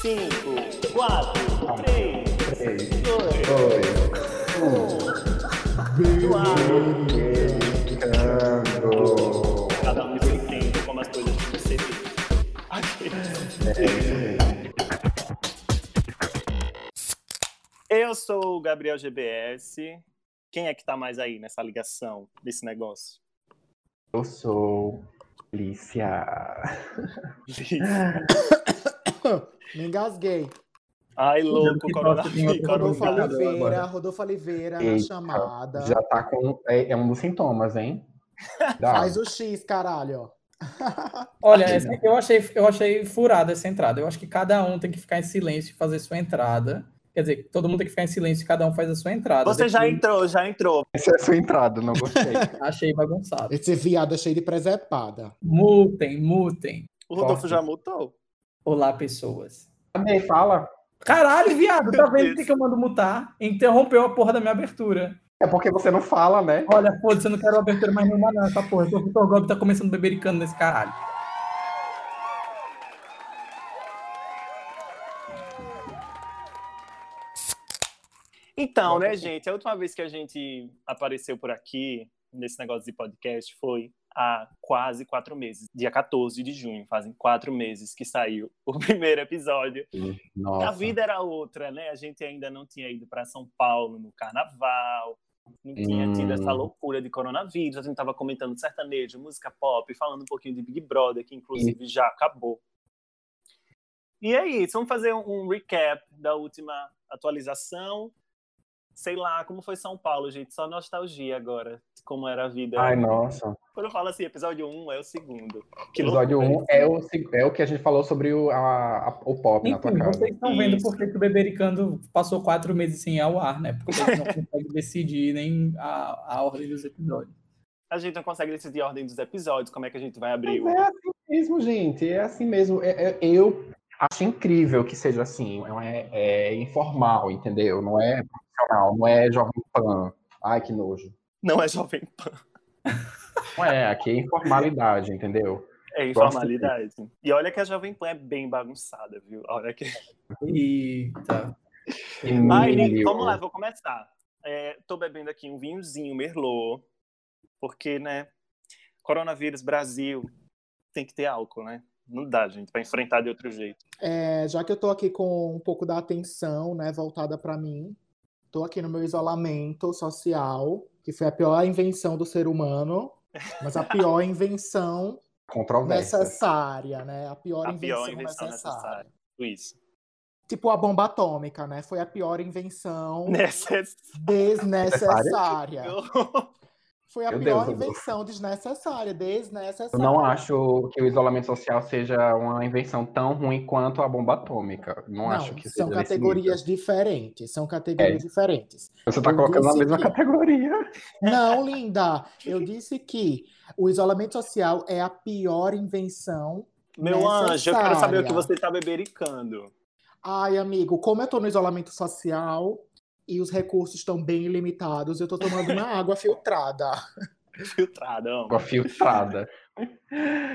5, 4, 3, Três, 2, dois, 1. Ficando. Cada um tempo, como as coisas têm que ser Eu sou o Gabriel GBS. Quem é que tá mais aí nessa ligação desse negócio? Eu sou Lícia. Me engasguei. Ai, louco, coronavírus. Rodolfo Oliveira. Rodolfo Oliveira na chamada. Já tá com. É, é um dos sintomas, hein? Dá. Faz o X, caralho. Olha, essa- eu achei, eu achei furada essa entrada. Eu acho que cada um tem que ficar em silêncio e fazer sua entrada. Quer dizer, todo mundo tem que ficar em silêncio e cada um faz a sua entrada. Você já Depois- entrou, já entrou. Essa é a sua entrada, não gostei. Achei bagunçado. Esse viado é cheio de presepada. Mutem, mutem. O Rodolfo Forte. já mutou. Olá, pessoas. Cadê? Fala. Caralho, viado, tá vendo que que eu mando mutar? Interrompeu a porra da minha abertura. É porque você não fala, né? Olha, foda-se, eu não quero abertura mais nenhuma, não, essa porra. O Vitor Gobi tá começando bebericando nesse caralho. Então, né, gente, a última vez que a gente apareceu por aqui, nesse negócio de podcast, foi há quase quatro meses. Dia 14 de junho, fazem quatro meses que saiu o primeiro episódio. Nossa. A vida era outra, né? A gente ainda não tinha ido para São Paulo no carnaval, não tinha Hum. tido essa loucura de coronavírus. A gente estava comentando sertanejo, música pop, falando um pouquinho de Big Brother, que inclusive já acabou. E é isso, vamos fazer um recap da última atualização. Sei lá, como foi São Paulo, gente? Só nostalgia agora, de como era a vida. Ai, nossa. Quando eu falo assim, episódio 1 é o segundo. Que Episódio loucura. 1 é o, é o que a gente falou sobre o, a- a- o pop na tua Enfim, casa. vocês estão vendo por que o Bebericando passou quatro meses sem ir ao ar, né? Porque eles não conseguem decidir nem a, a ordem dos episódios. A gente não consegue decidir a ordem dos episódios, como é que a gente vai abrir Mas o é assim mesmo, gente. É assim mesmo. É- é- eu acho incrível que seja assim. Não é, é informal, entendeu? Não é profissional, não é jovem pan. Ai, que nojo. Não é Jovem Pan, Não é, aqui é informalidade, entendeu? é informalidade. E olha que a Jovem Pan é bem bagunçada, viu? Olha que... Eita. Emílio. gente, vamos lá, vou começar. É, tô bebendo aqui um vinhozinho Merlot, porque, né, coronavírus, Brasil, tem que ter álcool, né? Não dá, gente, pra enfrentar de outro jeito. É, já que eu tô aqui com um pouco da atenção, né, voltada para mim, tô aqui no meu isolamento social, que foi a pior invenção do ser humano, mas a pior invenção necessária, né? A pior, A invenção, pior invenção necessária. necessária. Isso. Tipo a bomba atômica, né? Foi a pior invenção Necessário. desnecessária. Foi a Meu pior Deus, invenção desnecessária, desnecessária. Eu não acho que o isolamento social seja uma invenção tão ruim quanto a bomba atômica. Não, Não, acho que são seja categorias diferentes, são categorias É. diferentes. Você está colocando na mesma que- categoria. Não, linda, eu disse que o isolamento social é a pior invenção. Meu anjo, eu quero saber o que você tá bebericando. Ai, amigo, como eu tô no isolamento social e os recursos estão bem limitados, eu tô tomando uma água filtrada. Filtradão. Água filtrada.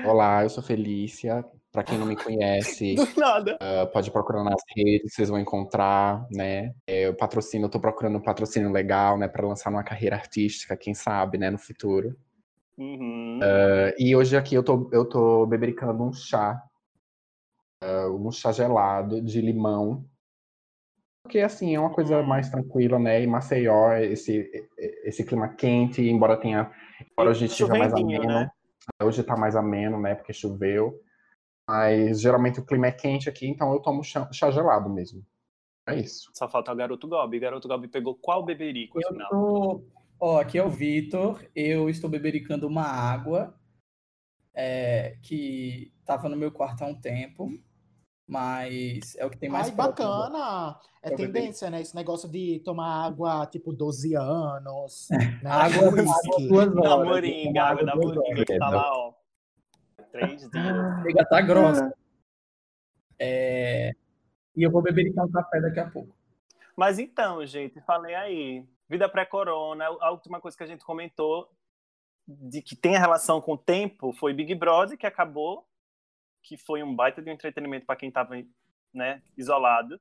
Olá, eu sou Felícia. Para quem não me conhece, uh, pode procurar nas redes, vocês vão encontrar, né? É, Eu patrocino, eu tô procurando um patrocínio legal, né, para lançar uma carreira artística, quem sabe, né, no futuro. Uhum. Uh, e hoje aqui eu tô, eu tô bebericando um chá, uh, um chá gelado de limão. Porque, assim, é uma coisa mais tranquila, né? E Maceió, esse, esse clima quente, embora tenha. Embora hoje esteja mais Chovendinho, ameno. né? Hoje tá mais ameno, né? Porque choveu. Mas geralmente o clima é quente aqui, então eu tomo chá, chá gelado mesmo. É isso. Só falta o Garoto Gobi. Garoto Gobi pegou qual beberico, Eu afinal? tô. Ó, aqui é o Vitor. Eu estou bebericando uma água é, que estava no meu quarto há um tempo, mas é o que tem mais Ai, próximo. bacana! É tendência, né? Esse negócio de tomar água, tipo, 12 anos. Né? Água, água Whisky. duas Da horas. moringa, água da moringa, que tá lá, ó. Três dias. Chega tá grossa. É, E eu vou bebericar um café daqui a pouco. Mas então, gente, falei aí. Vida pré-corona, a última coisa que a gente comentou de que tem relação com o tempo foi Big Brother, que acabou, que foi um baita de um entretenimento para quem estava né, isolado.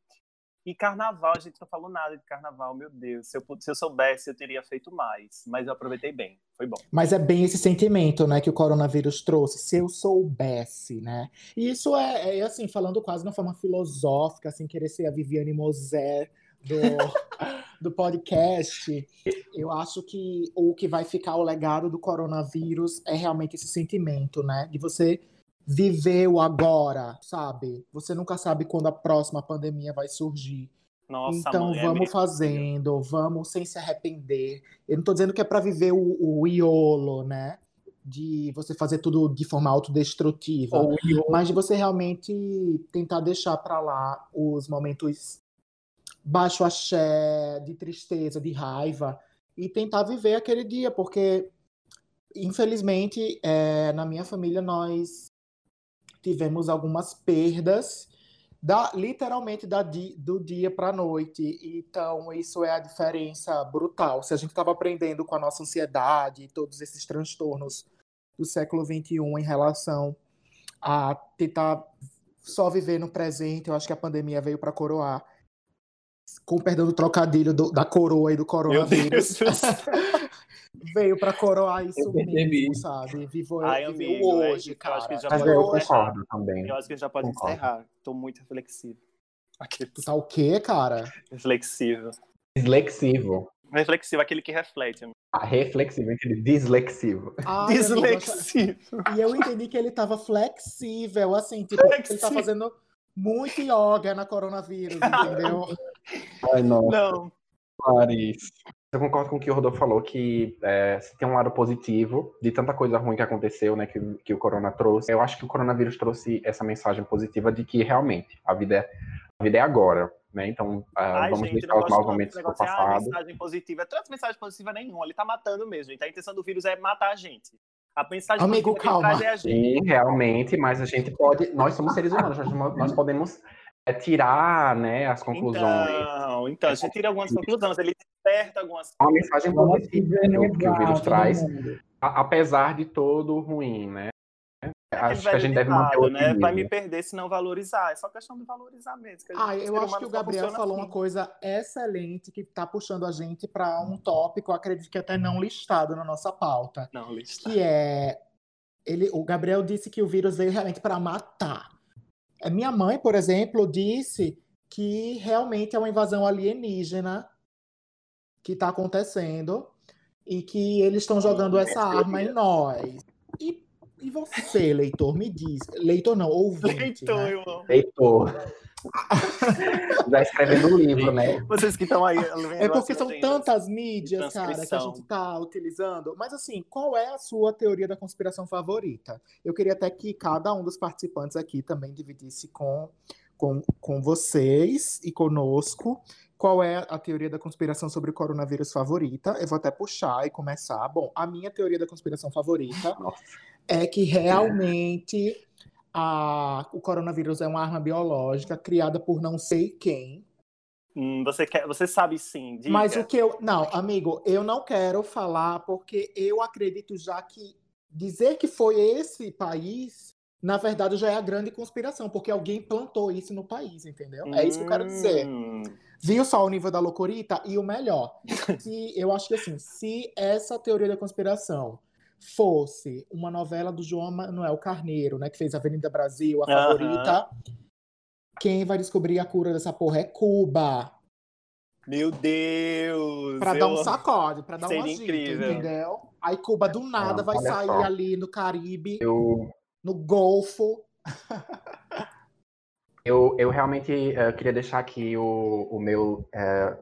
E carnaval, a gente não falou nada de carnaval, meu Deus. Se eu, se eu soubesse, eu teria feito mais. Mas eu aproveitei bem, foi bom. Mas é bem esse sentimento, né, que o coronavírus trouxe. Se eu soubesse, né? E isso é, é assim, falando quase de uma forma filosófica, assim, querer ser a Viviane Moser do, do podcast. Eu acho que o que vai ficar o legado do coronavírus é realmente esse sentimento, né? De você viver o agora, sabe? Você nunca sabe quando a próxima pandemia vai surgir. Nossa, então é vamos fazendo, vamos sem se arrepender. Eu não tô dizendo que é para viver o, o iolo, né? De você fazer tudo de forma autodestrutiva, Ou mas de você realmente tentar deixar para lá os momentos baixo axé, de tristeza, de raiva e tentar viver aquele dia, porque infelizmente é, na minha família nós tivemos algumas perdas da, literalmente da di- do dia para a noite. Então, isso é a diferença brutal. Se a gente estava aprendendo com a nossa ansiedade e todos esses transtornos do século XXI em relação a tentar só viver no presente, eu acho que a pandemia veio para coroar. Com o perdão do trocadilho do- da coroa e do coronavírus. Veio para coroar isso Eu percebi. mesmo, sabe? Vivo, Ai, viver amigo, o é hoje, isso, eu acho que cara. já Mas pode eu Hoje- concordo também. Eu acho que a gente já pode Concordo. encerrar. Tô muito reflexivo. Aquele Tu tá o quê, cara? reflexivo. Dislexivo. Reflexivo, aquele que reflete. amigo. Ah, reflexivo, aquele dislexivo. Eu achava- Dislexivo. E eu entendi que ele tava flexível, assim, tipo, ele tá Flexível. fazendo muito yoga na coronavírus, entendeu? Ai, não. Não. Clarice. Eu concordo com o que o Rodolfo falou, que é, se tem um lado positivo de tanta coisa ruim que aconteceu, né, que, que o corona trouxe. Eu acho que o coronavírus trouxe essa mensagem positiva de que realmente a vida é, a vida é agora, né? Então, ah, Ai, vamos gente, deixar os maus momentos desse pro negócio de, ah, passado. mensagem positiva. É traz mensagem positiva nenhuma. Ele tá matando mesmo, gente. A intenção do vírus é matar a gente. A mensagem Amigo, positiva que calma. traz é a gente. Sim, realmente, mas a gente pode, nós somos seres humanos, nós, nós podemos é, tirar, né, as conclusões. Então, então, a gente tira algumas conclusões. Ele desperta algumas Uma mensagem positiva viver que o, que o vírus traz, a- apesar de todo o ruim, né? Aquele Acho que a gente deve manter o né? Vai me perder se não valorizar. É só questão de valorizar mesmo. que a gente- Ah, o eu acho que o Gabriel falou assim. uma coisa excelente que tá puxando a gente para um tópico, acredito que até não listado na nossa pauta, Não, lista. que é ele, o Gabriel disse que o vírus veio realmente para matar. Minha mãe, por exemplo, disse que realmente é uma invasão alienígena que está acontecendo e que eles estão jogando essa arma em nós. E, e você, leitor, me diz. Leitor não, ouvinte. Leitor, né? irmão. Heitor. Já escrevendo um livro, né? Vocês que estão aí. É porque são tantas mídias, cara, que a gente tá utilizando. Mas assim, qual é a sua teoria da conspiração favorita? Eu queria até que cada um dos participantes aqui também dividisse com, com, com vocês e conosco qual é a teoria da conspiração sobre o coronavírus favorita. Eu vou até puxar e começar. Bom, a minha teoria da conspiração favorita Nossa. é que realmente a, o coronavírus é uma arma biológica criada por não sei quem. Hum, você, quer, você sabe sim. Diga. Mas o que eu. Não, amigo, eu não quero falar porque eu acredito já que dizer que foi esse país, na verdade, já é a grande conspiração, porque alguém plantou isso no país, entendeu? É isso que eu quero dizer. Hum, Viu só o nível da loucurita? E o melhor, se, eu acho que assim, se essa teoria da conspiração fosse uma novela do João Manuel Carneiro, né, que fez Avenida Brasil, a favorita, quem vai descobrir a cura dessa porra é Cuba. Meu Deus! Pra eu- dar um sacode, pra dar um Seria agito, incrível. entendeu? Aí Cuba do nada Não, vai sair só. ali no Caribe, Eu, no Golfo. eu, eu realmente eh, queria deixar aqui o, o meu eh,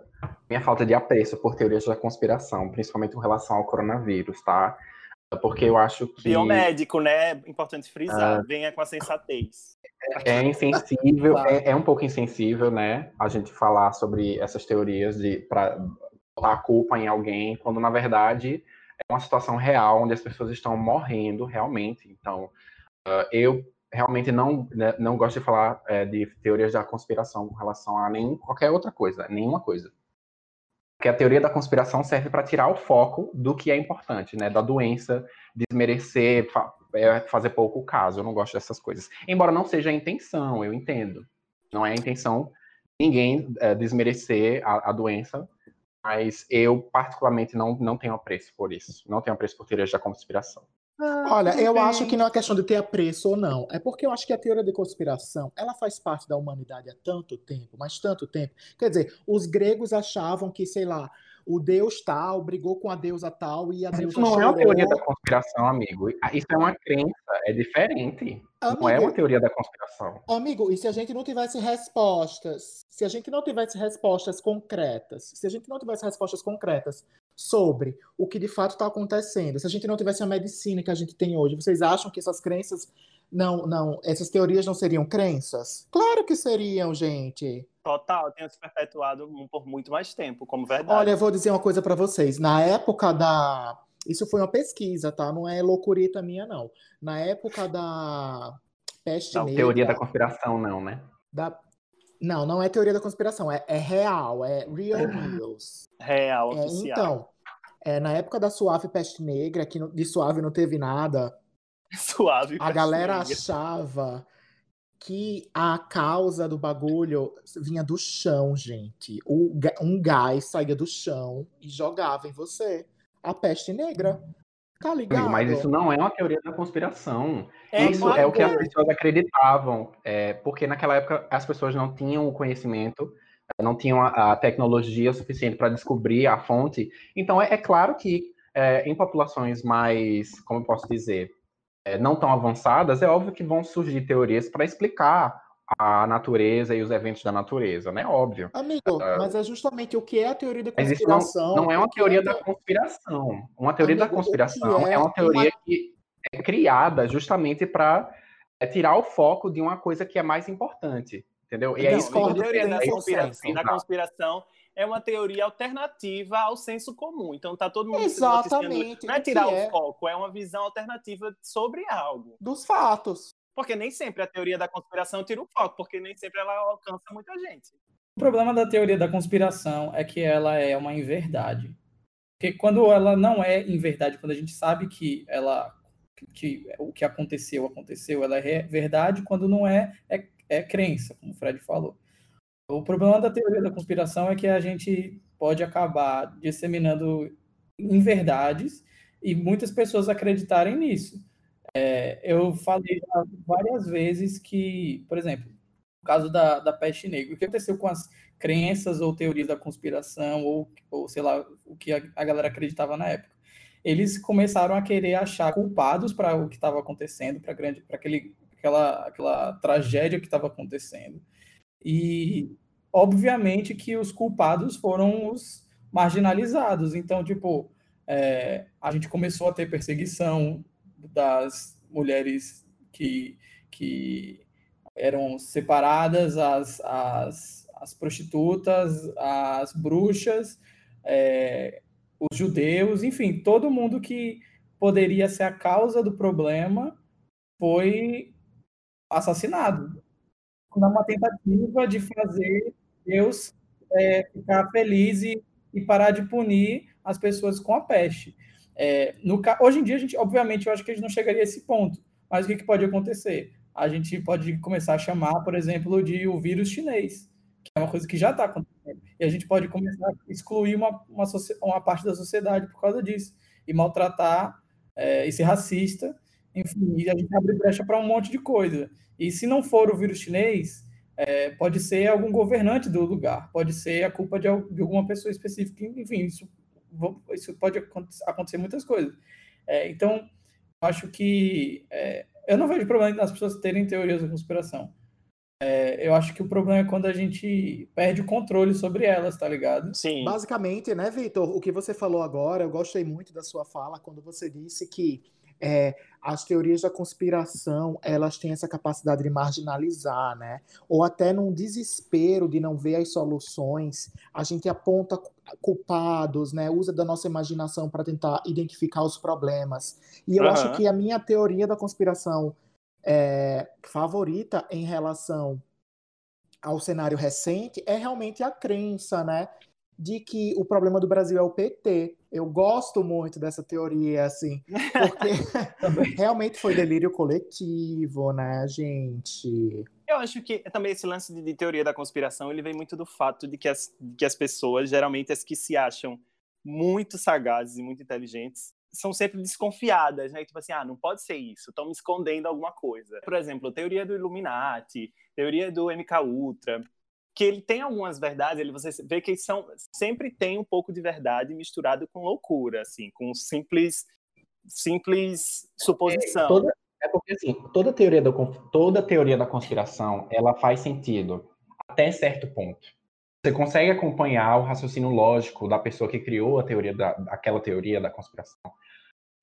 minha falta de apreço por teorias da conspiração, principalmente com relação ao coronavírus, tá? Porque eu acho que Biomédico, né? Importante Ah. frisar. Venha com a sensatez. é insensível, é, é um pouco insensível, né? A gente falar sobre essas teorias de para botar a culpa em alguém, quando na verdade é uma situação real onde as pessoas estão morrendo realmente. Então, ah, eu realmente não né, não gosto de falar eh, de teorias da conspiração com relação a nem qualquer outra coisa, nenhuma coisa. Porque a teoria da conspiração serve para tirar o foco do que é importante, né? Da doença, desmerecer, é, fazer pouco caso. Eu não gosto dessas coisas. Embora não seja a intenção, eu entendo. Não é a intenção ninguém é, desmerecer a, a, doença, mas eu particularmente não, não tenho apreço por isso. Não tenho apreço por teorias da conspiração. Ah, Olha, eu bem. acho que não é questão de ter apreço ou não. É porque eu acho que a teoria da conspiração, ela faz parte da humanidade há tanto tempo, mas tanto tempo. Quer dizer, os gregos achavam que, sei lá, o deus tal brigou com a deusa tal e a deusa Isso não chorou. é uma teoria da conspiração, amigo. Isso é uma crença, é diferente. Amigo, não é uma teoria da conspiração. Amigo, e se a gente não tivesse respostas, se a gente não tivesse respostas concretas, se a gente não tivesse respostas concretas sobre o que de fato está acontecendo, se a gente não tivesse a medicina que a gente tem hoje, vocês acham que essas crenças não, não, essas teorias não seriam crenças? Claro que seriam, gente. Total, tenha se perpetuado por muito mais tempo, como verdade. Olha, eu vou dizer uma coisa para vocês. Na época da. Isso foi uma pesquisa, tá? Não é loucurita minha, não. Na época da peste não, negra. Teoria da conspiração, não, né? Da... Não, não é teoria da conspiração, é, é real, é real news. Real, é, oficial. Então, é, na época da suave peste negra, que de suave não teve nada. Suave. A galera negra. achava que a causa do bagulho vinha do chão, gente. O, um gás saía do chão e jogava em você. A peste negra. Tá ligado? Mas isso não é uma teoria da conspiração. É, isso é o que as pessoas acreditavam. É, porque naquela época as pessoas não tinham o conhecimento, não tinham a, a tecnologia suficiente para descobrir a fonte. Então é, é claro que é, em populações mais, como eu posso dizer, é, não tão avançadas, é óbvio que vão surgir teorias para explicar a natureza e os eventos da natureza, né? Óbvio. Amigo, uh, mas é justamente o que é a teoria da conspiração. Mas isso não, não é uma teoria é... da conspiração. Uma teoria Amigo, da conspiração é... é... uma teoria uma... que é criada justamente para é, tirar o foco de uma coisa que é mais importante, entendeu? E é isso que a teoria da conspiração, da conspiração é uma teoria alternativa ao senso comum. Então tá todo mundo Exatamente. Não é tirar o é? foco, é uma visão alternativa sobre algo. Dos fatos. Porque nem sempre a teoria da conspiração tira o foco, porque nem sempre ela alcança muita gente. O problema da teoria da conspiração é que ela é uma inverdade. Porque quando ela não é inverdade, quando a gente sabe que ela que o que aconteceu aconteceu, ela é verdade, quando não é, é, é crença, como o Fred falou. O problema da teoria da conspiração é que a gente pode acabar disseminando inverdades e muitas pessoas acreditarem nisso. É, eu falei várias vezes que, por exemplo, no caso da, da peste negra, o que aconteceu com as crenças ou teorias da conspiração, ou, ou sei lá, o que a, a galera acreditava na época? Eles começaram a querer achar culpados para o que estava acontecendo, para aquela, aquela tragédia que estava acontecendo. E, obviamente, que os culpados foram os marginalizados. Então, tipo, é, a gente começou a ter perseguição das mulheres que, que eram separadas, as, as, as prostitutas, as bruxas, é, os judeus, enfim, todo mundo que poderia ser a causa do problema foi assassinado numa tentativa de fazer Deus é, ficar feliz e, e, parar de punir as pessoas com a peste. É, no, hoje em dia, a gente, obviamente, eu acho que a gente não chegaria a esse ponto, mas o que, que pode acontecer? A gente pode começar a chamar, por exemplo, de o vírus chinês, que é uma coisa que já está acontecendo. E a gente pode começar a excluir uma, uma, uma parte da sociedade por causa disso, e maltratar, é, e ser racista, enfim, e a gente abre brecha para um monte de coisa. E se não for o vírus chinês, é, pode ser algum governante do lugar, pode ser a culpa de, de alguma pessoa específica, enfim, isso, isso pode acontecer muitas coisas. É, então, acho que é, eu não vejo problema nas pessoas terem teorias da conspiração. É, eu acho que o problema é quando a gente perde o controle sobre elas, tá ligado? Sim. Basicamente, né, Vitor? O que você falou agora, eu gostei muito da sua fala quando você disse que é, as teorias da conspiração elas têm essa capacidade de marginalizar, né? Ou até num desespero de não ver as soluções, a gente aponta culpados, né? Usa da nossa imaginação para tentar identificar os problemas. E eu uhum. acho que a minha teoria da conspiração é, favorita em relação ao cenário recente é realmente a crença, né? De que o problema do Brasil é o PT. Eu gosto muito dessa teoria, assim, porque realmente foi delírio coletivo, né, gente? Eu acho que também esse lance de, de, teoria da conspiração, ele vem muito do fato de que as, de que as pessoas, geralmente as que se acham muito sagazes e muito inteligentes, são sempre desconfiadas, né? Tipo assim, ah, não pode ser isso, estão me escondendo alguma coisa. Por exemplo, teoria do Illuminati, teoria do MK Ultra, que ele tem algumas verdades, ele você vê que são sempre tem um pouco de verdade misturado com loucura, assim, com simples simples suposição. É, toda, é porque assim, toda teoria do toda teoria da conspiração, ela faz sentido até certo ponto. Você consegue acompanhar o raciocínio lógico da pessoa que criou a teoria da, aquela teoria da conspiração.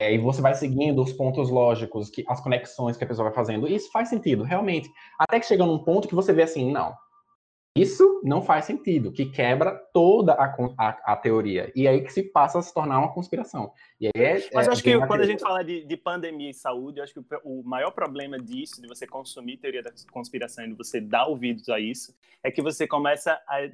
É, e você vai seguindo os pontos lógicos, que, as conexões que a pessoa vai fazendo. Isso faz sentido, realmente. Até que chega num ponto que você vê assim, não, isso não faz sentido, que quebra toda a, a, a, teoria. E aí que se passa a se tornar uma conspiração. É, Mas eu acho que quando a gente fala de, de, pandemia e saúde, eu acho que o, o, maior problema disso, de você consumir teoria da conspiração e de você dar ouvidos a isso, é que você começa a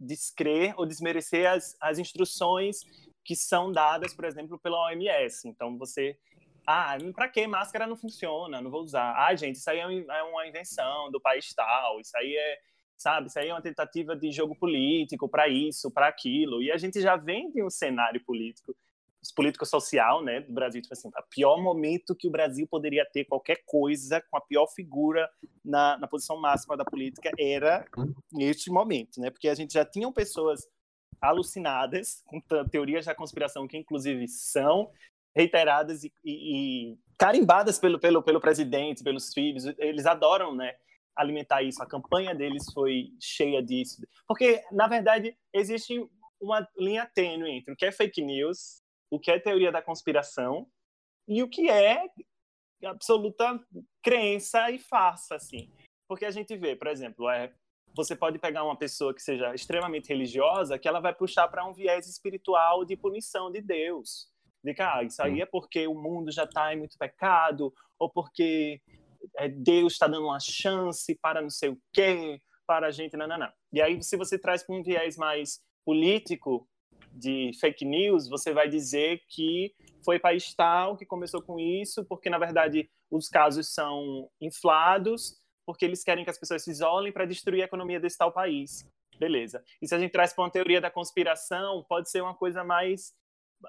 descrer ou desmerecer as, as instruções que são dadas, por exemplo, pela OMS. Então você ah, para que máscara não funciona? Não vou usar. Ah, gente, isso aí é, é uma invenção do país tal. Isso aí é sabe? Isso aí é uma tentativa de jogo político para isso, para aquilo. E a gente já vem de um cenário político, político-social, né, do Brasil, tipo assim, o pior momento que o Brasil poderia ter qualquer coisa com a pior figura na, na posição máxima da política era neste momento, né? Porque a gente já tinha pessoas alucinadas com teorias da conspiração que inclusive são reiteradas e, e, e carimbadas pelo, pelo, pelo presidente, pelos filhos, eles adoram, né? Alimentar isso. A campanha deles foi cheia disso. Porque, na verdade, existe uma linha tênue entre o que é fake news, o que é teoria da conspiração e o que é absoluta crença e farsa, assim. Porque a gente vê, por exemplo, é, você pode pegar uma pessoa que seja extremamente religiosa, que ela vai puxar para um viés espiritual de punição de Deus. De que, ah, isso aí é porque o mundo já está em muito pecado, ou porque é, Deus está dando uma chance para não sei o quê, para a gente, não, não, não. E aí, se você traz para um viés mais político de fake news, você vai dizer que foi país tal que começou com isso, porque, na verdade, os casos são inflados, porque eles querem que as pessoas se isolem para destruir a economia desse tal país. Beleza. E se a gente traz para uma teoria da conspiração, pode ser uma coisa mais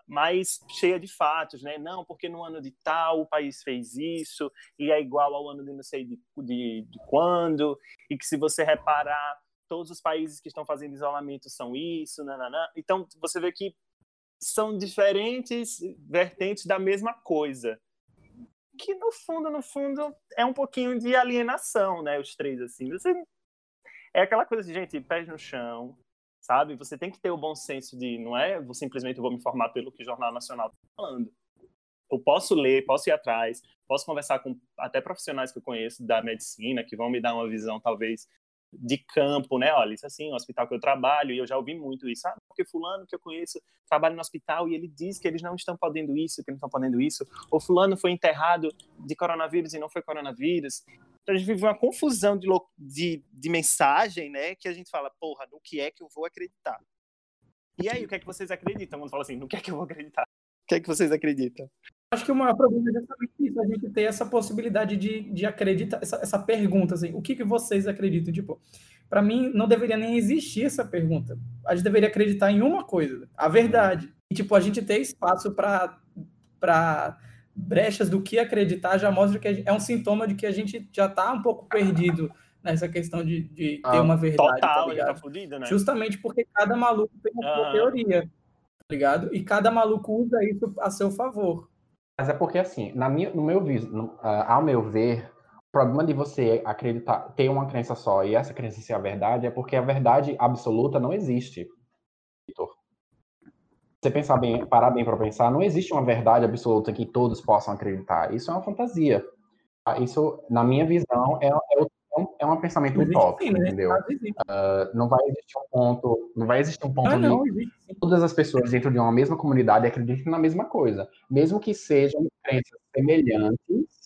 mais cheia de fatos, né? Não, porque no ano de tal o país fez isso e é igual ao ano de não sei de, de, de quando e que se você reparar todos os países que estão fazendo isolamento são isso, nananã. Então você vê que são diferentes vertentes da mesma coisa. Que no fundo, no fundo, é um pouquinho de alienação, né? Os três, assim. Você... É aquela coisa de, gente, pés no chão, sabe? Você tem que ter o bom senso de, não é vou simplesmente vou me informar pelo que o Jornal Nacional está falando. Eu posso ler, posso ir atrás, posso conversar com até profissionais que eu conheço da medicina, que vão me dar uma visão, talvez, de campo, né? Olha, isso assim, o hospital que eu trabalho, e eu já ouvi muito isso, ah, porque fulano que eu conheço trabalha no hospital e ele diz que eles não estão podendo isso, que não estão podendo isso, ou fulano foi enterrado de coronavírus e não foi coronavírus. Então a gente vive uma confusão de, de, de mensagem, né? Que a gente fala, porra, no que é que eu vou acreditar? E aí, o que é que vocês acreditam? Quando fala assim, no que é que eu vou acreditar? O que é que vocês acreditam? Acho que o maior problema é justamente isso, a gente ter essa possibilidade de, de acreditar, essa, essa pergunta, assim, o que, que vocês acreditam? Tipo, para mim, não deveria nem existir essa pergunta. A gente deveria acreditar em uma coisa, a verdade. E, tipo, a gente ter espaço para brechas do que acreditar já mostra que é um sintoma de que a gente já está um pouco perdido nessa questão de, de ter ah, uma verdade. Total, tá, tá fudido, né? Justamente porque cada maluco tem uma sua teoria, tá ligado? E cada maluco usa isso a seu favor. Mas é porque, assim, na minha, no meu, no, uh, ao meu ver, o problema de você acreditar, ter uma crença só e essa crença ser a verdade é porque a verdade absoluta não existe, Vitor. Você pensar bem, parar bem para pensar, não existe uma verdade absoluta que todos possam acreditar. Isso é uma fantasia. Tá? Isso, na minha visão, é, é o um, é um pensamento utópico, né? entendeu? Uh, não vai existir um ponto, não vai existir um ponto ah, não, todas as pessoas dentro de uma mesma comunidade acreditem na mesma coisa, mesmo que sejam crenças semelhantes.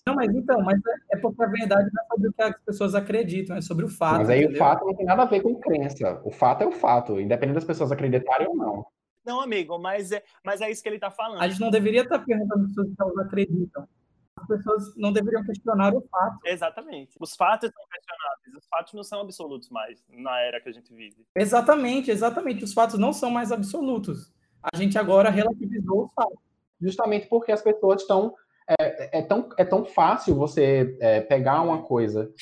Não, mas então, mas é, é porque a verdade não é sobre o que as pessoas acreditam, é sobre o fato. Mas aí entendeu? o fato não tem nada a ver com crença. O fato é o fato, independente das pessoas acreditarem ou não. Não, amigo, mas é, mas é isso que ele está falando. A gente não deveria estar tá perguntando se as pessoas acreditam As pessoas não deveriam questionar o fato. Exatamente. Os fatos são questionáveis. Os fatos não são absolutos mais na era que a gente vive. Exatamente, exatamente. Os fatos não são mais absolutos. A gente agora relativizou os fatos. Justamente porque as pessoas estão. É, é tão, é tão fácil você é, pegar uma coisa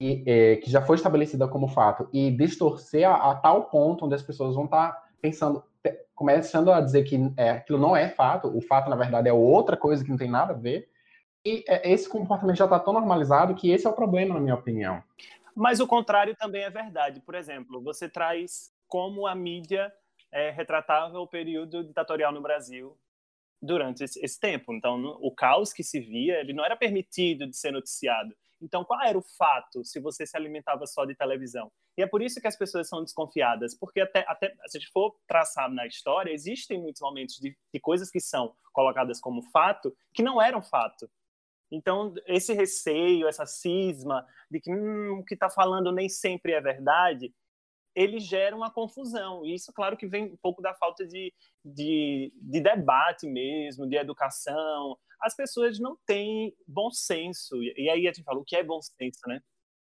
que, é, que já foi estabelecida como fato e distorcer a, a tal ponto onde as pessoas vão estar tá pensando, começando a dizer que é, aquilo não é fato, o fato, na verdade, é outra coisa que não tem nada a ver. E é, esse comportamento já está tão normalizado que esse é o problema, na minha opinião. Mas o contrário também é verdade. Por exemplo, você traz como a mídia é, retratava o período ditatorial no Brasil durante esse, esse tempo. Então, o caos que se via, ele não era permitido de ser noticiado. Então, qual era o fato se você se alimentava só de televisão? E é por isso que as pessoas são desconfiadas, porque até, até se a gente for traçar na história, existem muitos momentos de, de coisas que são colocadas como fato que não eram fato. Então, esse receio, essa cisma de que hum, o que está falando nem sempre é verdade, ele gera uma confusão. E isso, claro, que vem um pouco da falta de, de, de debate mesmo, de educação. As pessoas não têm bom senso. E aí a gente fala, o que é bom senso, né?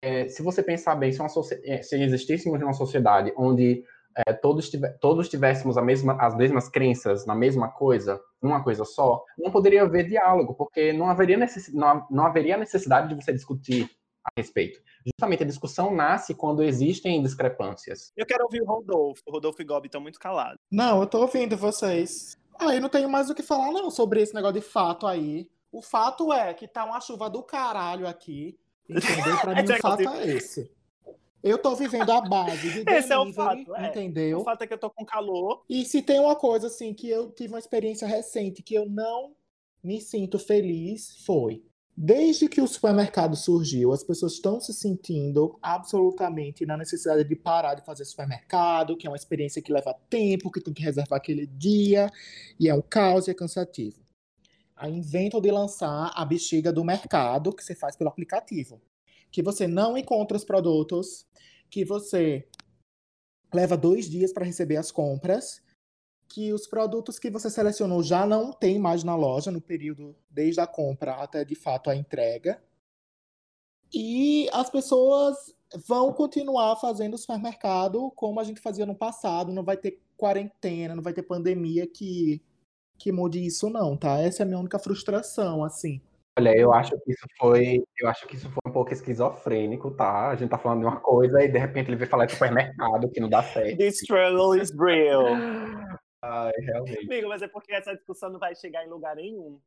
É, se você pensar bem, se, uma, é, se existíssemos uma sociedade onde é, todos, todos tivéssemos mesma, as mesmas crenças na mesma coisa, numa coisa só, não poderia haver diálogo, porque não haveria, necess, não, não haveria necessidade de você discutir a respeito. Justamente a discussão nasce quando existem discrepâncias. Eu quero ouvir o Rodolfo. O Rodolfo e Gobi estão muito calados. Não, eu tô ouvindo vocês. Eu não tenho mais o que falar, não, sobre esse negócio de fato aí. O fato é que tá uma chuva do caralho aqui. Entendeu? Pra mim, o fato é esse. Eu tô vivendo a base de delivery, Esse é o fato, é. entendeu? O fato é que eu tô com calor. E se tem uma coisa, assim, que eu tive uma experiência recente que eu não me sinto feliz, foi Desde que o supermercado surgiu, as pessoas estão se sentindo absolutamente na necessidade de parar de fazer supermercado, que é uma experiência que leva tempo, que tem que reservar aquele dia, e é um caos e é cansativo. Aí inventam de lançar a bexiga do mercado, que você faz pelo aplicativo. Que você não encontra os produtos, que você leva dois dias para receber as compras, que os produtos que você selecionou já não tem mais na loja no período desde a compra até de fato a entrega. E as pessoas vão continuar fazendo o supermercado como a gente fazia no passado, não vai ter quarentena, não vai ter pandemia que que mude isso não, tá? Essa é a minha única frustração, assim. Olha, eu acho que isso foi, eu acho que isso foi um pouco esquizofrênico, tá? A gente tá falando de uma coisa e de repente ele vem falar de supermercado que não dá certo. The struggle is real. Ai, realmente. Amigo, mas é porque essa discussão não vai chegar em lugar nenhum.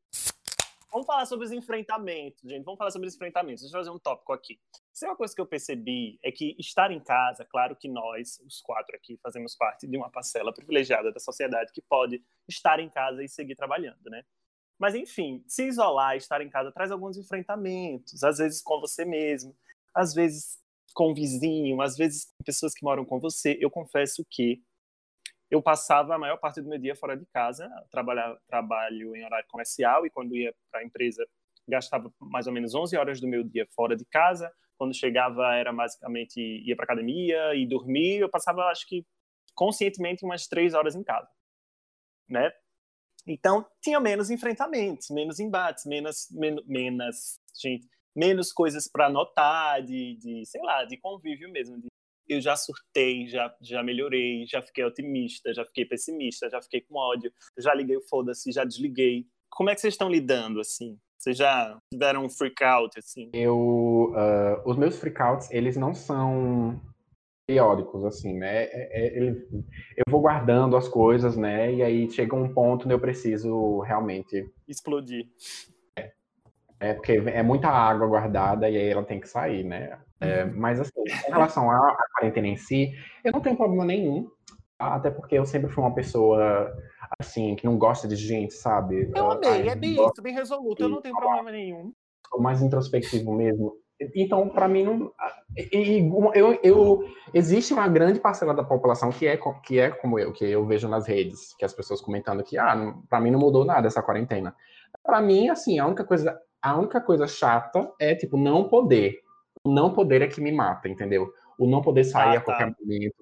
Vamos falar sobre os enfrentamentos, gente. Vamos falar sobre os enfrentamentos. Deixa eu fazer um tópico aqui. Se é uma coisa que eu percebi é que estar em casa, claro que nós, os quatro aqui, fazemos parte de uma parcela privilegiada da sociedade que pode estar em casa e seguir trabalhando, né? Mas, enfim, se isolar, estar em casa, traz alguns enfrentamentos. Às vezes com você mesmo, às vezes com o vizinho, às vezes com pessoas que moram com você. Eu confesso que eu passava a maior parte do meu dia fora de casa, trabalhar, trabalho em horário comercial e quando ia para a empresa gastava mais ou menos 11 horas do meu dia fora de casa. Quando chegava era basicamente ia para academia e dormir. Eu passava, acho que conscientemente umas três horas em casa, né? Então tinha menos enfrentamentos, menos embates, menos menos, menos gente, menos coisas para anotar, de, de sei lá, de convívio mesmo, de eu já surtei, já, já melhorei, já fiquei otimista, já fiquei pessimista, já fiquei com ódio, já liguei o foda-se, já desliguei. Como é que vocês estão lidando, assim? Vocês já tiveram um freak out, assim? Eu, uh, os meus freakouts, eles não são periódicos, assim, né? É, é, eu vou guardando as coisas, né? E aí chega um ponto onde eu preciso realmente... Explodir. É, é porque é muita água guardada e aí ela tem que sair, né? É, mas, assim, em relação à, à, quarentena em si, eu não tenho problema nenhum. Até porque eu sempre fui uma pessoa, assim, que não gosta de gente, sabe? Eu amei, é bem isso, bem resoluto, eu não tenho problema nenhum. Sou mais introspectivo mesmo. Então, para mim, não. E, eu, eu, existe uma grande parcela da população que é, que é como eu, que eu vejo nas redes, que as pessoas comentando que, ah, para mim não mudou nada essa quarentena. Para mim, assim, a única coisa, a única coisa chata é, tipo, não poder o não poder é que me mata, entendeu? O não poder sair ah, a qualquer tá. momento,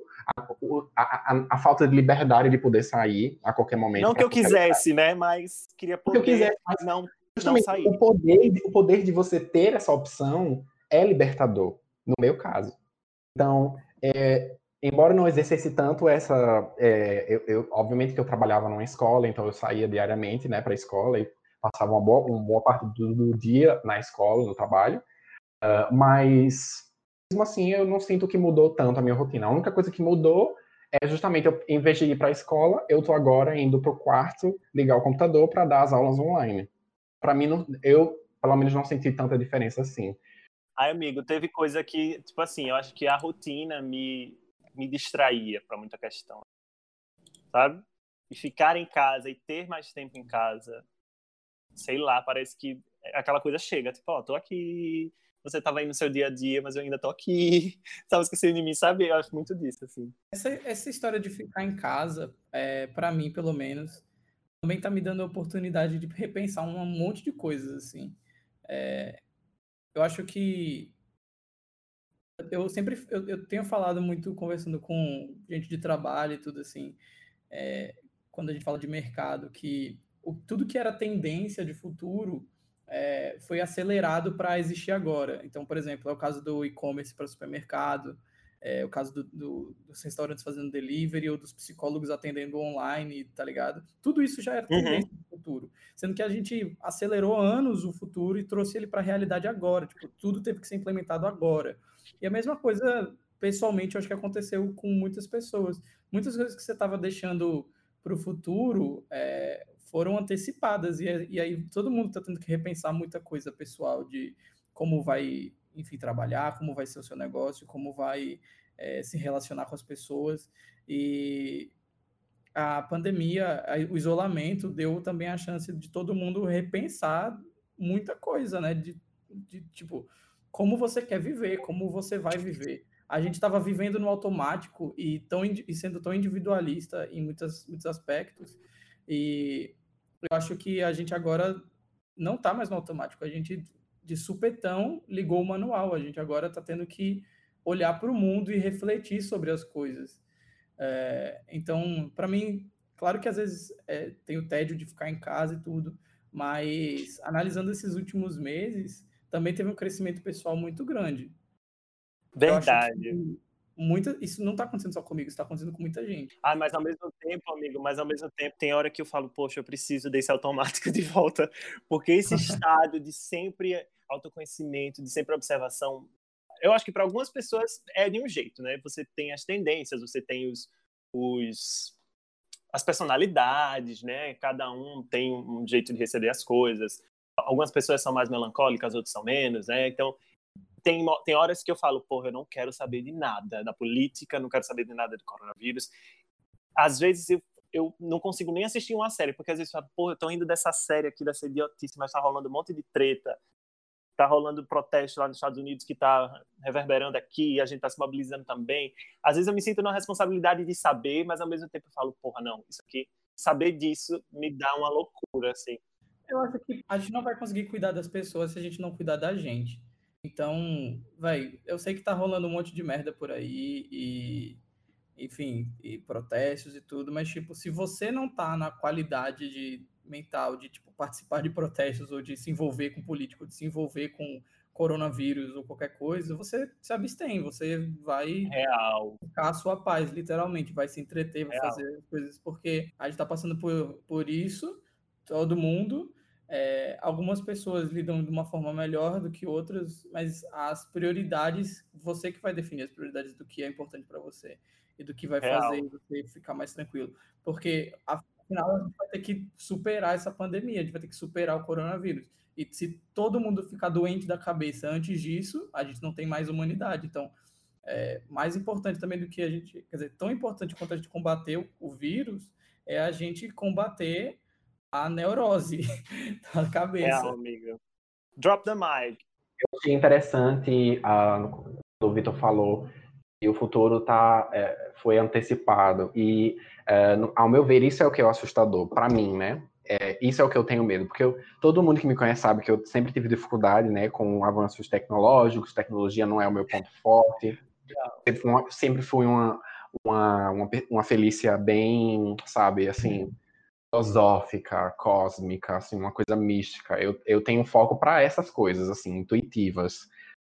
a, a, a, falta de liberdade de poder sair a qualquer momento. Não que eu quisesse, né? Mas queria poder, eu quisesse, mas não Justamente, não sair. O poder, o poder de você ter essa opção é libertador, no meu caso. Então, é, embora não exercesse tanto essa, é, eu, eu, obviamente que eu trabalhava numa escola, então eu saía diariamente, né, para a escola e passava uma boa, uma boa parte do, do, dia na escola, no trabalho, uh, mas mesmo assim eu não sinto que mudou tanto a minha rotina. A única coisa que mudou é justamente eu, em vez de ir para a escola, eu tô agora indo para o quarto, ligar o computador para dar as aulas online. Para mim, não, eu pelo menos não senti tanta diferença assim. Ai, amigo, teve coisa que, tipo assim, eu acho que a rotina me me distraía para muita questão. Sabe? E ficar em casa e ter mais tempo em casa, sei lá, parece que aquela coisa chega, tipo, ó, oh, tô aqui, você tava aí no seu dia a dia, mas eu ainda tô aqui, tava esquecendo de mim, sabe? Eu acho muito disso, assim. Essa, essa história de ficar em casa, é, para mim, pelo menos, também tá me dando a oportunidade de repensar um monte de coisas, assim. É, eu acho que eu sempre eu, eu, tenho falado muito conversando com gente de trabalho e tudo assim, é, quando a gente fala de mercado, que o, tudo que era tendência de futuro é, foi acelerado para existir agora. Então, por exemplo, é o caso do e-commerce para supermercado, é o caso do, do, dos restaurantes fazendo delivery ou dos psicólogos atendendo online, tá ligado? Tudo isso já era uhum. tendência uhum. do futuro. Sendo que a gente acelerou anos o futuro e trouxe ele para a realidade agora. Tipo, tudo teve que ser implementado agora. E a mesma coisa, pessoalmente, eu acho que aconteceu com muitas pessoas. Muitas coisas que você estava deixando para o futuro é, foram antecipadas. E, e aí todo mundo está tendo que repensar muita coisa pessoal de como vai, enfim, trabalhar, como vai ser o seu negócio, como vai é, se relacionar com as pessoas. E a pandemia, o isolamento deu também a chance de todo mundo repensar muita coisa, né? De, de tipo, como você quer viver, como você vai viver. A gente estava vivendo no automático e, tão, e sendo tão individualista em muitos, muitos aspectos. E eu acho que a gente agora não está mais no automático. A gente, de supetão, ligou o manual. A gente agora está tendo que olhar para o mundo e refletir sobre as coisas. É, então, para mim, claro que às vezes é, tem o tédio de ficar em casa e tudo, mas analisando esses últimos meses, também teve um crescimento pessoal muito grande. Verdade. Muita, isso não está acontecendo só comigo, está acontecendo com muita gente. Ah, mas ao mesmo tempo, amigo, mas ao mesmo tempo tem hora que eu falo, poxa, eu preciso desse automático de volta, porque esse estado de sempre autoconhecimento, de sempre observação, eu acho que para algumas pessoas é de um jeito, né? Você tem as tendências, você tem os, os as personalidades, né? Cada um tem um jeito de receber as coisas algumas pessoas são mais melancólicas, outras são menos, né? Então, tem, tem horas que eu falo, porra, eu não quero saber de nada da política, não quero saber de nada do coronavírus. Às vezes eu, eu não consigo nem assistir uma série, porque às vezes eu falo, porra, eu tô indo dessa série aqui, dessa idiotice, mas tá rolando um monte de treta, tá rolando protesto lá nos Estados Unidos que tá reverberando aqui, a gente tá se mobilizando também. Às vezes eu me sinto na responsabilidade de saber, mas ao mesmo tempo eu falo, porra, não, isso aqui, saber disso me dá uma loucura, assim. Eu acho que a gente não vai conseguir cuidar das pessoas se a gente não cuidar da gente. Então, vai, eu sei que tá rolando um monte de merda por aí e, enfim, e protestos e tudo, mas, tipo, se você não tá na qualidade de mental de, tipo, participar de protestos ou de se envolver com político, de se envolver com coronavírus ou qualquer coisa, você se abstém, você vai Real. ficar a sua paz, literalmente, vai se entreter, vai Real. fazer coisas, porque a gente tá passando por, por isso, todo mundo. É, algumas pessoas lidam de uma forma melhor do que outras, mas as prioridades, você que vai definir as prioridades do que é importante para você e do que vai Real. fazer você ficar mais tranquilo. Porque, afinal, a gente vai ter que superar essa pandemia, a gente vai ter que superar o coronavírus. E se todo mundo ficar doente da cabeça antes disso, a gente não tem mais humanidade. Então, é, mais importante também do que a gente, quer dizer, tão importante quanto a gente combater o, o vírus, é a gente combater a neurose da cabeça. É, amiga. Drop the mic. Eu achei interessante uh, o Vitor falou que o futuro tá, é, foi antecipado. E, é, no, ao meu ver, isso é o que é o assustador, para mim, né? É, isso é o que eu tenho medo, porque eu, todo mundo que me conhece sabe que eu sempre tive dificuldade né, com avanços tecnológicos, tecnologia não é o meu ponto forte. Sempre fui uma, sempre fui uma, uma, uma, uma Felícia bem, sabe, assim, filosófica, cósmica, assim, uma coisa mística. Eu, eu tenho foco para essas coisas, assim, intuitivas.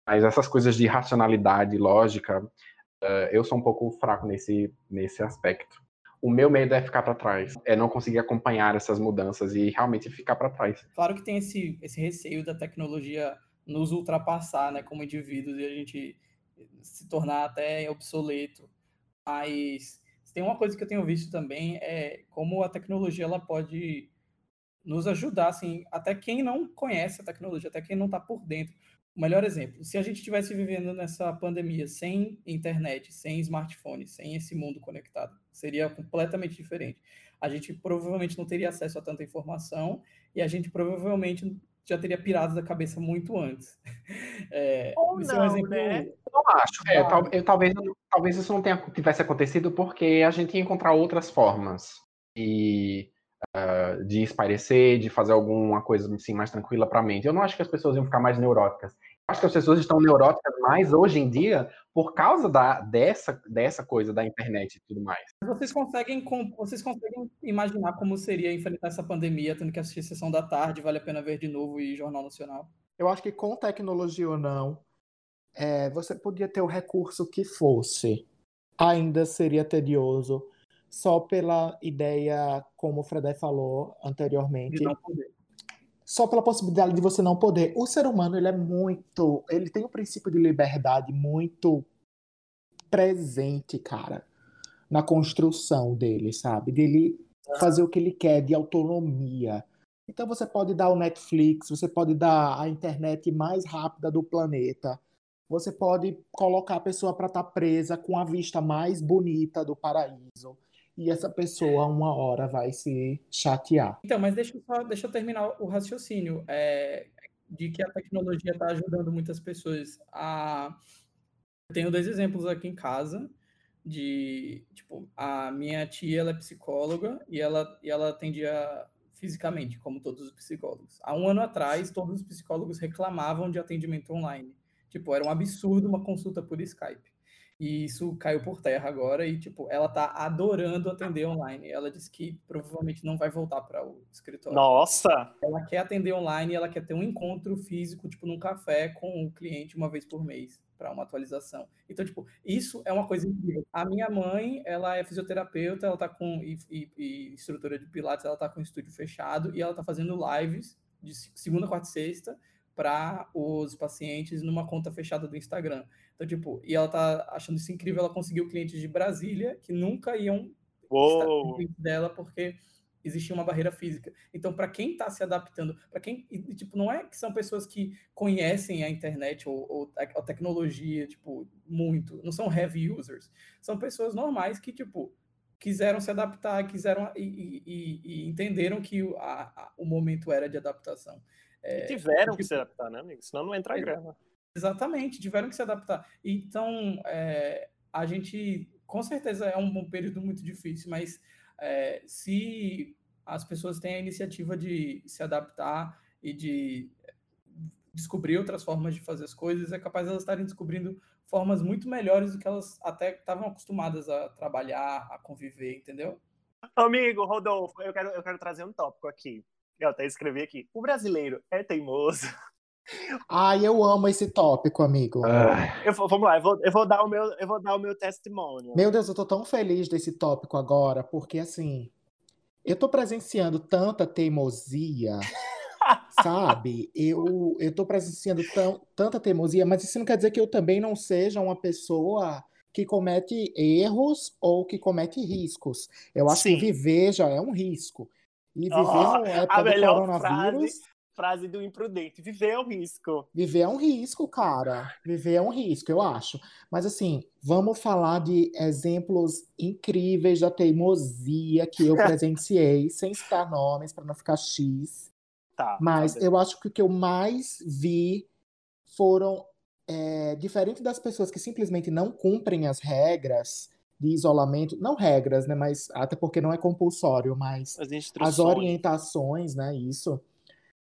Mas essas coisas de racionalidade, lógica, uh, eu sou um pouco fraco nesse, nesse aspecto. O meu medo é ficar para trás, é não conseguir acompanhar essas mudanças e realmente ficar para trás. Claro que tem esse, esse receio da tecnologia nos ultrapassar, né, como indivíduos e a gente se tornar até obsoleto. Mas tem uma coisa que eu tenho visto também é como a tecnologia ela pode nos ajudar, assim, até quem não conhece a tecnologia, até quem não está por dentro. O melhor exemplo, se a gente estivesse vivendo nessa pandemia sem internet, sem smartphone, sem esse mundo conectado, seria completamente diferente. A gente provavelmente não teria acesso a tanta informação e a gente provavelmente já teria pirado da cabeça muito antes. É, Ou não, é um exemplo... né? Eu não acho. É, tal, eu, talvez, talvez isso não tenha, tivesse acontecido porque a gente ia encontrar outras formas de, uh, de espairecer, de fazer alguma coisa assim, mais tranquila para a mente. Eu não acho que as pessoas iam ficar mais neuróticas acho que as pessoas estão neuróticas mais hoje em dia por causa da, dessa, dessa coisa da internet e tudo mais. Vocês conseguem, vocês conseguem imaginar como seria enfrentar essa pandemia, tendo que assistir Sessão da Tarde, Vale a Pena Ver de Novo e Jornal Nacional? Eu acho que com tecnologia ou não, é, você podia ter o recurso que fosse. Ainda seria tedioso, só pela ideia, como o Fredé falou anteriormente, de não poder só pela possibilidade de você não poder. O ser humano, ele é muito. Ele tem um princípio de liberdade muito presente, cara, na construção dele, sabe? Dele fazer o que ele quer, de autonomia. Então você pode dar o Netflix, você pode dar a internet mais rápida do planeta. Você pode colocar a pessoa para estar tá presa com a vista mais bonita do paraíso e essa pessoa uma hora vai se chatear. Então, mas deixa eu, só, deixa eu terminar o raciocínio é, de que a tecnologia está ajudando muitas pessoas a. Eu tenho dois exemplos aqui em casa de tipo a minha tia ela é psicóloga e ela e ela atendia fisicamente como todos os psicólogos há um ano atrás todos os psicólogos reclamavam de atendimento online tipo era um absurdo uma consulta por Skype e isso caiu por terra agora e, tipo, ela tá adorando atender online. Ela disse que provavelmente não vai voltar para o escritório. Nossa! Ela quer atender online e ela quer ter um encontro físico, tipo, num café com o cliente uma vez por mês para uma atualização. Então, tipo, isso é uma coisa incrível. A minha mãe, ela é fisioterapeuta, ela tá com e, e, e instrutora de pilates, ela tá com estúdio fechado e ela tá fazendo lives de segunda, quarta e sexta para os pacientes numa conta fechada do Instagram. Então, tipo, e ela tá achando isso incrível, ela conseguiu clientes de Brasília que nunca iam Uou. estar dela porque existia uma barreira física. Então, para quem está se adaptando, para quem, e, tipo, não é que são pessoas que conhecem a internet ou, ou a, a, tecnologia, tipo, muito, não são heavy users, são pessoas normais que, tipo, quiseram se adaptar, quiseram e, e, e entenderam que o, a, o momento era de adaptação. É, tiveram que se adaptar, né, amigo? Senão não entra a grana. Exatamente, tiveram que se adaptar. Então, é, a gente, com certeza, é um, período muito difícil, mas é, se as pessoas têm a iniciativa de se adaptar e de descobrir outras formas de fazer as coisas, é capaz de elas estarem descobrindo formas muito melhores do que elas até estavam acostumadas a trabalhar, a conviver, entendeu? Amigo, Rodolfo, eu quero, eu quero trazer um tópico aqui. Eu até escrevi aqui. O brasileiro é teimoso. Ai, eu amo esse tópico, amigo. Ah. Eu, vamos lá, eu vou, eu vou, dar o meu, eu vou dar o meu testemunho. Meu Deus, eu tô tão feliz desse tópico agora, porque assim, eu tô presenciando tanta teimosia, sabe? Eu, eu tô presenciando tão, tanta teimosia, mas isso não quer dizer que eu também não seja uma pessoa que comete erros ou que comete riscos. Eu acho Sim. que viver já é um risco. E viver oh, época do coronavírus. Frase frase do imprudente. Viver é um risco. Viver é um risco, cara. Viver é um risco, eu acho. Mas assim, vamos falar de exemplos incríveis da teimosia que eu presenciei, sem citar nomes, para não ficar X. Tá, Mas tá eu acho que o que eu mais vi foram, é, diferente das pessoas que simplesmente não cumprem as regras de isolamento, não regras, né, mas até porque não é compulsório, mas as, as orientações, né, isso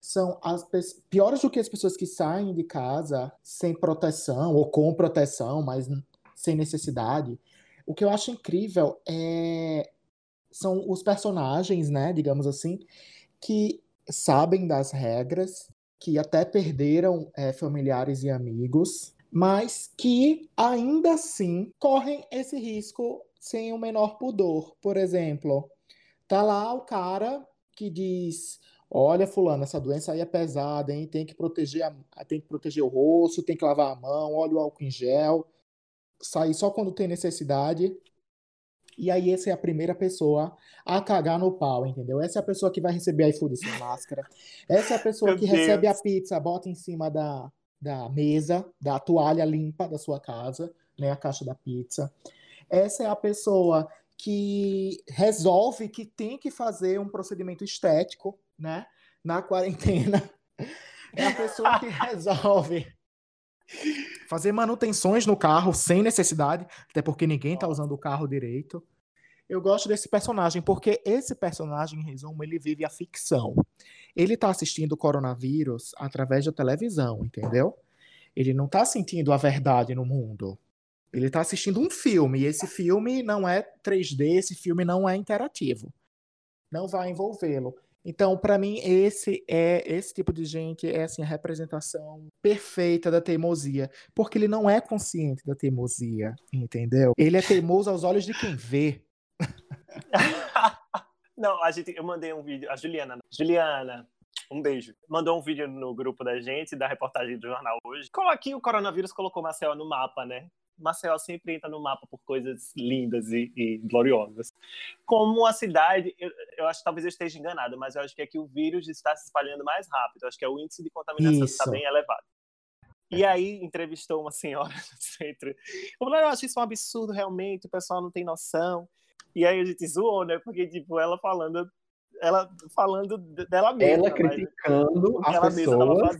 são as piores do que as pessoas que saem de casa sem proteção ou com proteção, mas sem necessidade. O que eu acho incrível é são os personagens, né, digamos assim, que sabem das regras, que até perderam é, familiares e amigos, mas que ainda assim correm esse risco sem o menor pudor. Por exemplo, tá lá o cara que diz: Olha, fulano, essa doença aí é pesada, hein? Tem que proteger, a, tem que proteger o rosto, tem que lavar a mão, olha o álcool em gel, sair só quando tem necessidade. E aí, essa é a primeira pessoa a cagar no pau, entendeu? Essa é a pessoa que vai receber iFood sem máscara. Essa é a pessoa Meu que Deus. recebe a pizza, bota em cima da, da mesa, da toalha limpa da sua casa, né? A caixa da pizza. Essa é a pessoa que resolve que tem que fazer um procedimento estético, né? Na quarentena. É a pessoa que resolve fazer manutenções no carro sem necessidade, até porque ninguém está usando o carro direito. Eu gosto desse personagem porque esse personagem, em resumo, ele vive a ficção. Ele está assistindo o coronavírus através da televisão, entendeu? Ele não está sentindo a verdade no mundo. Ele está assistindo um filme e esse filme não é 3D, esse filme não é interativo. Não vai envolvê-lo. Então, para mim, esse é esse tipo de gente é assim a representação perfeita da teimosia, porque ele não é consciente da teimosia, entendeu? Ele é teimoso aos olhos de quem vê. não, a gente, eu mandei um vídeo, a Juliana, Juliana, um beijo. Mandou um vídeo no grupo da gente, da reportagem do jornal hoje. Aqui o coronavírus colocou Marcel no mapa, né? Maceió sempre entra no mapa por coisas lindas e, e gloriosas. Como a cidade, eu, eu, acho que talvez eu esteja enganado, mas eu acho que é que o vírus está se espalhando mais rápido. Eu acho que é o índice de contaminação está bem elevado. E aí entrevistou uma senhora no centro. Eu falei, eu acho isso um absurdo realmente, o pessoal não tem noção. E aí a gente zoou, né? Porque, tipo, ela falando ela falando dela mesma. Ela criticando a ela pessoa.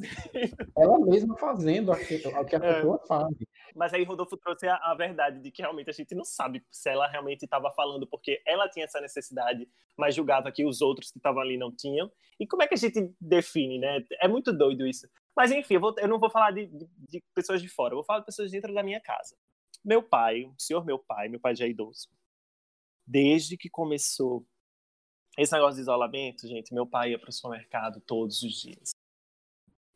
Ela mesma fazendo o que a é. pessoa faz. Mas aí Rodolfo trouxe a, a, verdade de que realmente a gente não sabe se ela realmente estava falando porque ela tinha essa necessidade, mas julgava que os outros que estavam ali não tinham. E como é que a gente define, né? É muito doido isso. Mas enfim, eu, vou, eu não vou falar de, de, de, pessoas de fora, eu vou falar de pessoas dentro da minha casa. Meu pai, o senhor meu pai, meu pai já é idoso, desde que começou esse negócio de isolamento, gente, meu pai ia para o supermercado todos os dias.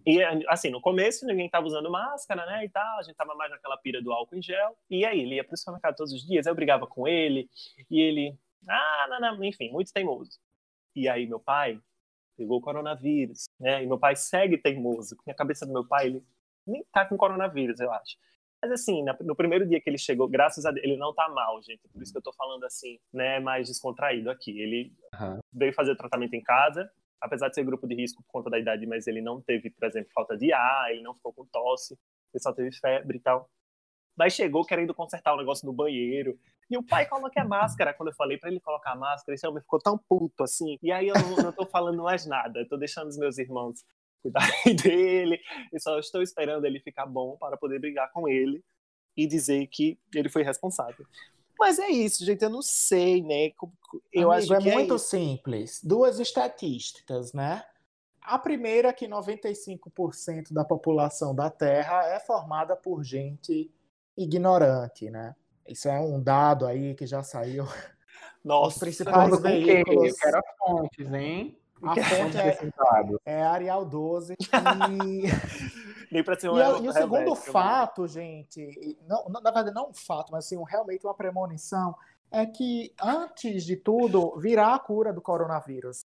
E, assim, no começo ninguém tava usando máscara, né, e tal, a gente tava mais naquela pira do álcool em gel. E aí, ele ia pro supermercado todos os dias, eu brigava com ele, e ele, ah, não, não, enfim, muito teimoso. E aí, meu pai pegou o coronavírus, né, e meu pai segue teimoso. Na cabeça do meu pai, ele nem tá com coronavírus, eu acho. Mas assim, no primeiro dia que ele chegou, graças a Deus, ele não tá mal, gente. Por isso que eu tô falando assim, né, mais descontraído aqui. Ele uhum. veio fazer tratamento em casa, apesar de ser grupo de risco por conta da idade, mas ele não teve, por exemplo, falta de ar, ele não ficou com tosse, ele só teve febre e tal. Mas chegou querendo consertar o negócio no banheiro. E o pai coloca a máscara. Quando eu falei para ele colocar a máscara, esse homem ficou tão puto assim. E aí eu não, não tô falando mais nada. Eu tô deixando os meus irmãos cuidarem dele. E só estou esperando ele ficar bom para poder brigar com ele e dizer que ele foi responsável. Mas é isso, gente. Eu não sei, né? Eu Amigo, acho que é, é muito isso. simples. Duas estatísticas, né? A primeira é que 95% da população da Terra é formada por gente ignorante, né? Isso é um dado aí que já saiu. Nossa, os principais veículos. Eu quero as fontes, hein? A fonte é, é Arial 12. E... Nem ser um e, e o segundo fato, gente, não, na verdade não um fato, mas assim, realmente uma premonição, é que antes de tudo virá a cura do coronavírus.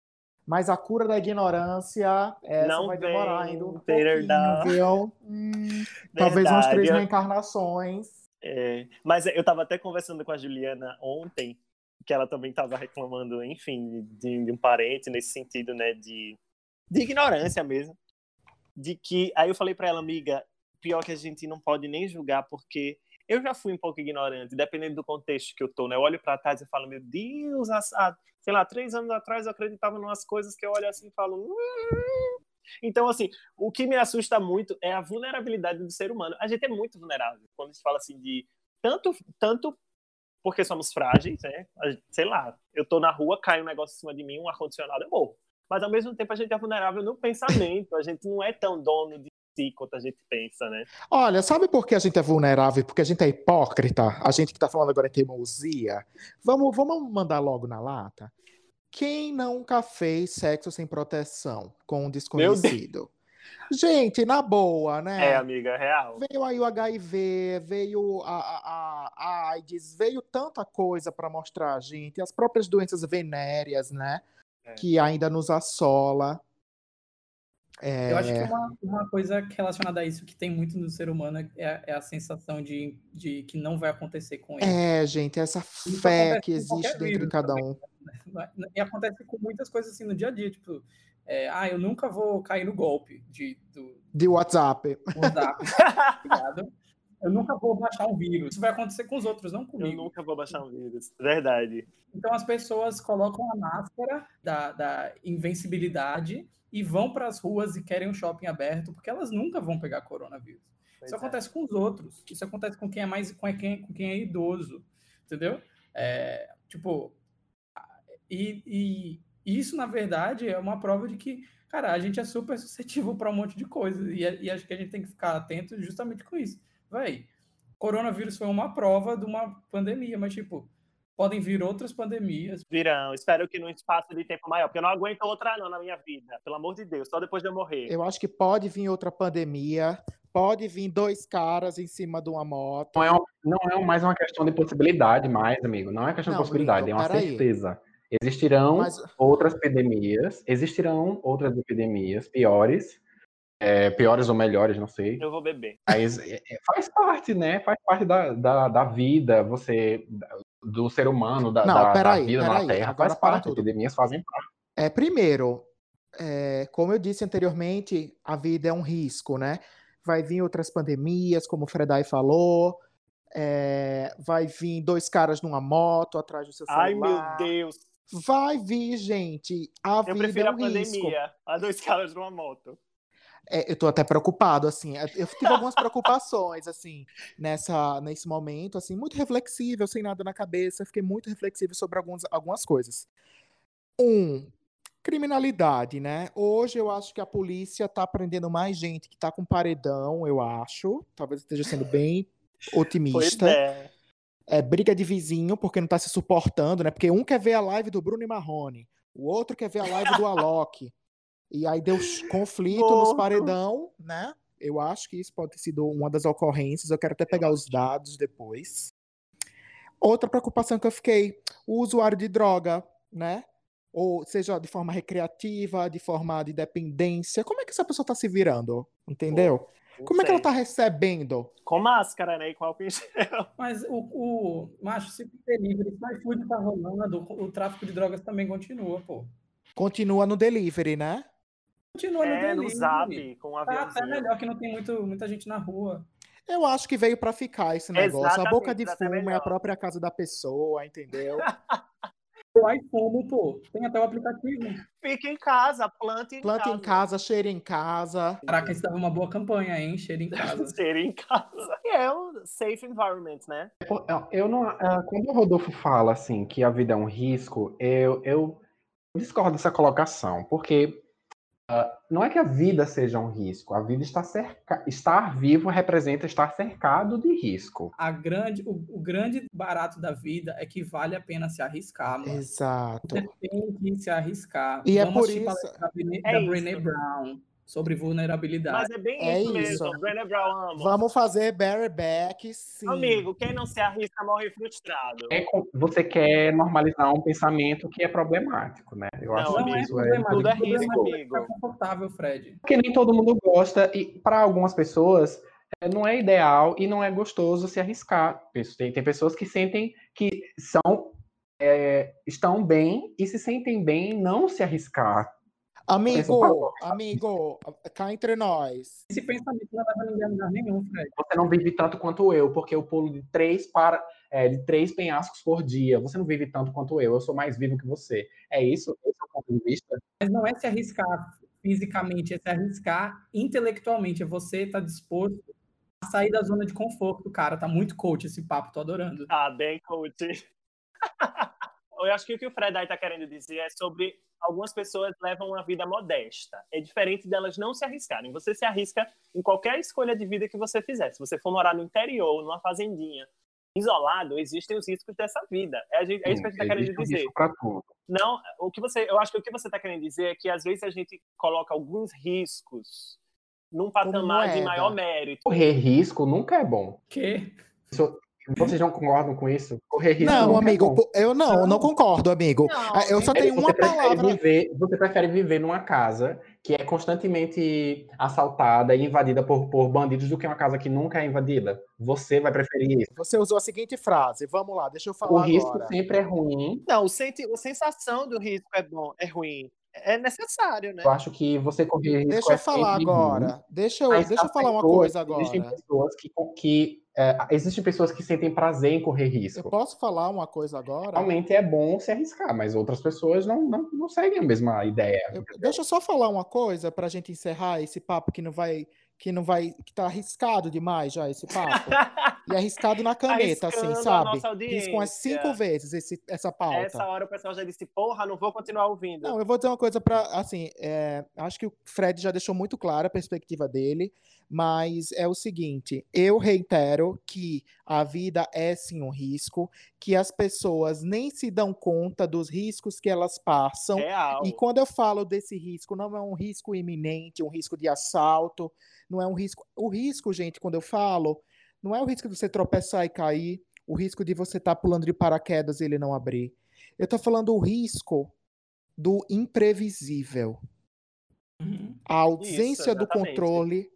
Mas a cura da ignorância, essa não vai demorar ainda um pouquinho, viu? Hum, talvez umas três reencarnações. É, mas eu estava até conversando com a Juliana ontem, que ela também estava reclamando, enfim, de, de, um parente nesse sentido, né, de, de ignorância mesmo de que. Aí eu falei para ela, amiga, pior que a gente não pode nem julgar, porque eu já fui um pouco ignorante, dependendo do contexto que eu tô, né? Eu olho para trás e falo, meu Deus, sei lá, três anos atrás eu acreditava em umas coisas que eu olho assim e falo. Hum". Então, assim, o que me assusta muito é a vulnerabilidade do ser humano. A gente é muito vulnerável quando gente fala assim de tanto, tanto porque somos frágeis, né? Sei lá, eu tô na rua, cai um negócio em cima de mim, um ar-condicionado, eu morro mas ao mesmo tempo a gente é vulnerável no pensamento, a gente não é tão dono de si quanto a gente pensa, né? Olha, sabe por que a gente é vulnerável? Porque a gente é hipócrita? A gente que tá falando agora em teimosia. Vamos, vamos mandar logo na lata? Quem nunca fez sexo sem proteção com um desconhecido? Gente, na boa, né? É, amiga, real. Veio aí o HIV, veio a, a, a AIDS, veio tanta coisa para mostrar a gente, as próprias doenças venéreas, né? É. Que ainda nos assola. É, Eu acho que uma, uma coisa relacionada a isso que tem muito no ser humano é, é a sensação de, de que não vai acontecer com ele. é, gente, essa fé que existe dentro de cada também. um. E acontece com muitas coisas assim no dia a dia, tipo, é, ah, eu nunca vou cair no golpe de, do De WhatsApp. WhatsApp? Eu nunca vou baixar um vírus. Isso vai acontecer com os outros, não Eu comigo. nunca vou baixar um vírus. Verdade. Então as pessoas colocam a máscara da, da invencibilidade e vão para as ruas e querem um shopping aberto, porque elas nunca vão pegar coronavírus. Pois Isso é. acontece com os outros. Isso acontece com quem é mais com quem, com quem é idoso, entendeu? É, tipo, e, e isso na verdade é uma prova de que, cara, a gente é super suscetível para um monte de coisa e, e acho que a gente tem que ficar atento justamente com isso. Véi, coronavírus foi uma prova de uma pandemia, mas tipo, podem vir outras pandemias. Virão. Espero que num espaço de tempo maior, porque eu não aguento outra não na minha vida. Pelo amor de Deus, só depois de eu morrer. Eu acho que pode vir outra pandemia, pode vir dois caras em cima de uma moto. Não é, um- não é mais uma questão de possibilidade mais, amigo. Não é questão Não, de possibilidade, é uma peraí. certeza. Existirão Mas outras epidemias, existirão outras epidemias piores, é, piores ou melhores, não sei. Eu vou beber. Mas é, é, faz parte, né? Faz parte da, da, da vida, você, do ser humano, da, Não, da, da peraí, vida na Terra, agora faz parte. tudo. Epidemias fazem parte. É, primeiro, é, como eu disse anteriormente, a vida é um risco, né? Vai vir outras pandemias, como o Fredai falou. é, vai vir dois caras numa moto atrás do seu Ai, celular. meu Deus. Vai vir, gente. A Eu vida prefiro é a um risco. pandemia. A dois caras numa moto. É, eu tô até preocupado, assim. Eu tive algumas preocupações, assim, nessa, nesse momento, assim, muito reflexível, sem nada na cabeça. Fiquei muito reflexivo sobre alguns, algumas coisas. Um, criminalidade, né? Hoje eu acho que a polícia tá prendendo mais gente que tá com paredão, eu acho. Talvez esteja sendo bem Pois otimista. é. É briga de vizinho, porque não tá se suportando, né? Porque um quer ver a live do Bruno e Marrone, o outro quer ver a live do Alok. E aí deu conflito nos paredão, né? Eu acho que isso pode ter sido uma das ocorrências. Eu quero até pegar os dados depois. Outra preocupação que eu fiquei, o usuário de droga, né? Ou seja, de forma recreativa, de forma de dependência. Como é que essa pessoa tá se virando? Entendeu? Não Como é que ela sei. tá recebendo? Com máscara, né? E com álcool em gel. Mas o, o macho, se o delivery, se o iFood tá rolando, o tráfico de drogas também continua, pô. Continua no delivery, né? Continua no É, no delivery. zap, com um Tá até aviãozinho. melhor que não tem muito, muita gente na rua. Eu acho que veio pra ficar esse negócio. A boca de Exatamente, até fumo é a própria casa da pessoa, entendeu? O iPhone, pô, tem até o aplicativo. Fica em casa, planta em Planta casa. em casa, cheira em casa. Caraca, isso dava uma boa campanha, hein? Cheiro em casa. Ser em casa. E é o safe environment, né? Eu- não, ah, quando o Rodolfo fala assim que a vida é um risco, eu, eu discordo dessa colocação, porque não é que a vida seja um risco, a vida está cerca, estar vivo representa estar cercado de risco. A grande, o, o grande barato da vida é que vale a pena se arriscar, mano. Exato. Você tem que se arriscar. E é Vamos por assistir isso- da Brené, É da isso. Brené Brown sobre vulnerabilidade. Mas é bem É isso isso. mesmo. Brené Brown amo. Vamos fazer bareback, sim. Amigo, quem não se arrisca morre frustrado. É você quer normalizar um pensamento que é problemático, né? Eu Não, acho Não que é isso é. problemático. tudo é problema risco, amigo. ficar confortável, Fred. Porque nem todo mundo gosta, e para algumas pessoas é, não é ideal e não é gostoso se arriscar. Tem, tem pessoas que sentem que são é, estão bem e se sentem bem em não se arriscar. Amigo, amigo, cá entre nós. Esse pensamento não leva ninguém a lugar nenhum, Fred. Você não vive tanto quanto eu, porque eu pulo de três para é, de três penhascos por dia. Você não vive tanto quanto eu. Eu sou mais vivo que você. É isso? Esse é o ponto de vista? Mas não é se arriscar fisicamente, é se arriscar intelectualmente. É você estar disposto a sair da zona de conforto, cara. Tá muito coach esse papo, tô adorando. Ah, bem coach. Eu acho que o que o Fred aí tá querendo dizer é sobre algumas pessoas levam uma vida modesta. É diferente delas não se arriscarem. Você se arrisca em qualquer escolha de vida que você fizer. Se você for morar no interior, numa fazendinha, isolado, existem os riscos dessa vida. É, é isso que a gente está querendo dizer. Não, o que você, eu acho que o que você está querendo dizer é que às vezes a gente coloca alguns riscos num patamar de maior mérito. Correr risco nunca é bom. Que? Isso, vocês não concordam com isso? Correr risco. Não, amigo, é eu não, não concordo, amigo. Não, ah, eu só tenho uma palavra. Viver, você prefere viver numa casa que é constantemente assaltada e invadida por, por bandidos do que uma casa que nunca é invadida? Você vai preferir isso? Você usou a seguinte frase. Vamos lá, deixa eu falar. O risco agora. sempre é ruim. Não, o senti a sensação do risco é bom, é ruim é necessário, né? Eu acho que você correr risco Deixa eu é falar agora. Ruim, deixa eu, deixa eu falar uma coisa agora. Existem pessoas que, que é, existem pessoas que sentem prazer em correr risco. Eu posso falar uma coisa agora? Realmente é bom se arriscar, mas outras pessoas não, não, não seguem a mesma ideia. Eu, deixa eu só falar uma coisa para a gente encerrar esse papo que não vai que não vai. que tá arriscado demais já esse papo. e arriscado na caneta, assim, sabe? Risco umas cinco vezes esse, essa pauta. Essa hora o pessoal já disse, porra, não vou continuar ouvindo. Não, eu vou dizer uma coisa para assim, é, acho que o Fred já deixou muito clara a perspectiva dele, mas é o seguinte, eu reitero que a vida é sim um risco, que as pessoas nem se dão conta dos riscos que elas passam. Real. E quando eu falo desse risco, não é um risco iminente, um risco de assalto, não é um risco. O risco, gente, quando eu falo, não é o risco de você tropeçar e cair, o risco de você estar tá pulando de paraquedas e ele não abrir. Eu estou falando o risco do imprevisível. Uhum. A ausência Isso, do controle.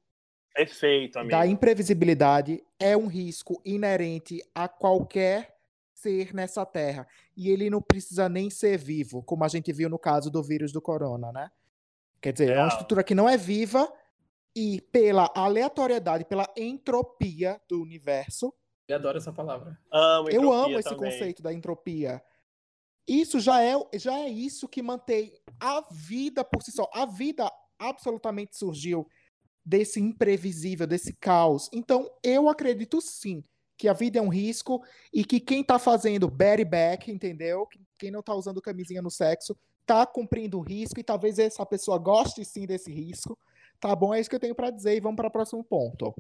Perfeito, amigo. Da imprevisibilidade é um risco inerente a qualquer ser nessa terra. E ele não precisa nem ser vivo, como a gente viu no caso do vírus do corona, né? Quer dizer, é, é uma estrutura que não é viva, e pela aleatoriedade, pela entropia do universo. Eu adoro essa palavra. Amo eu amo esse também. conceito da entropia. Isso já é, já é isso que mantém a vida por si só. A vida absolutamente surgiu desse imprevisível, desse caos. Então, eu acredito sim que a vida é um risco e que quem tá fazendo berry back, entendeu? Quem não tá usando camisinha no sexo, tá cumprindo o risco e talvez essa pessoa goste sim desse risco. Tá bom, é isso que eu tenho para dizer e vamos para o próximo ponto.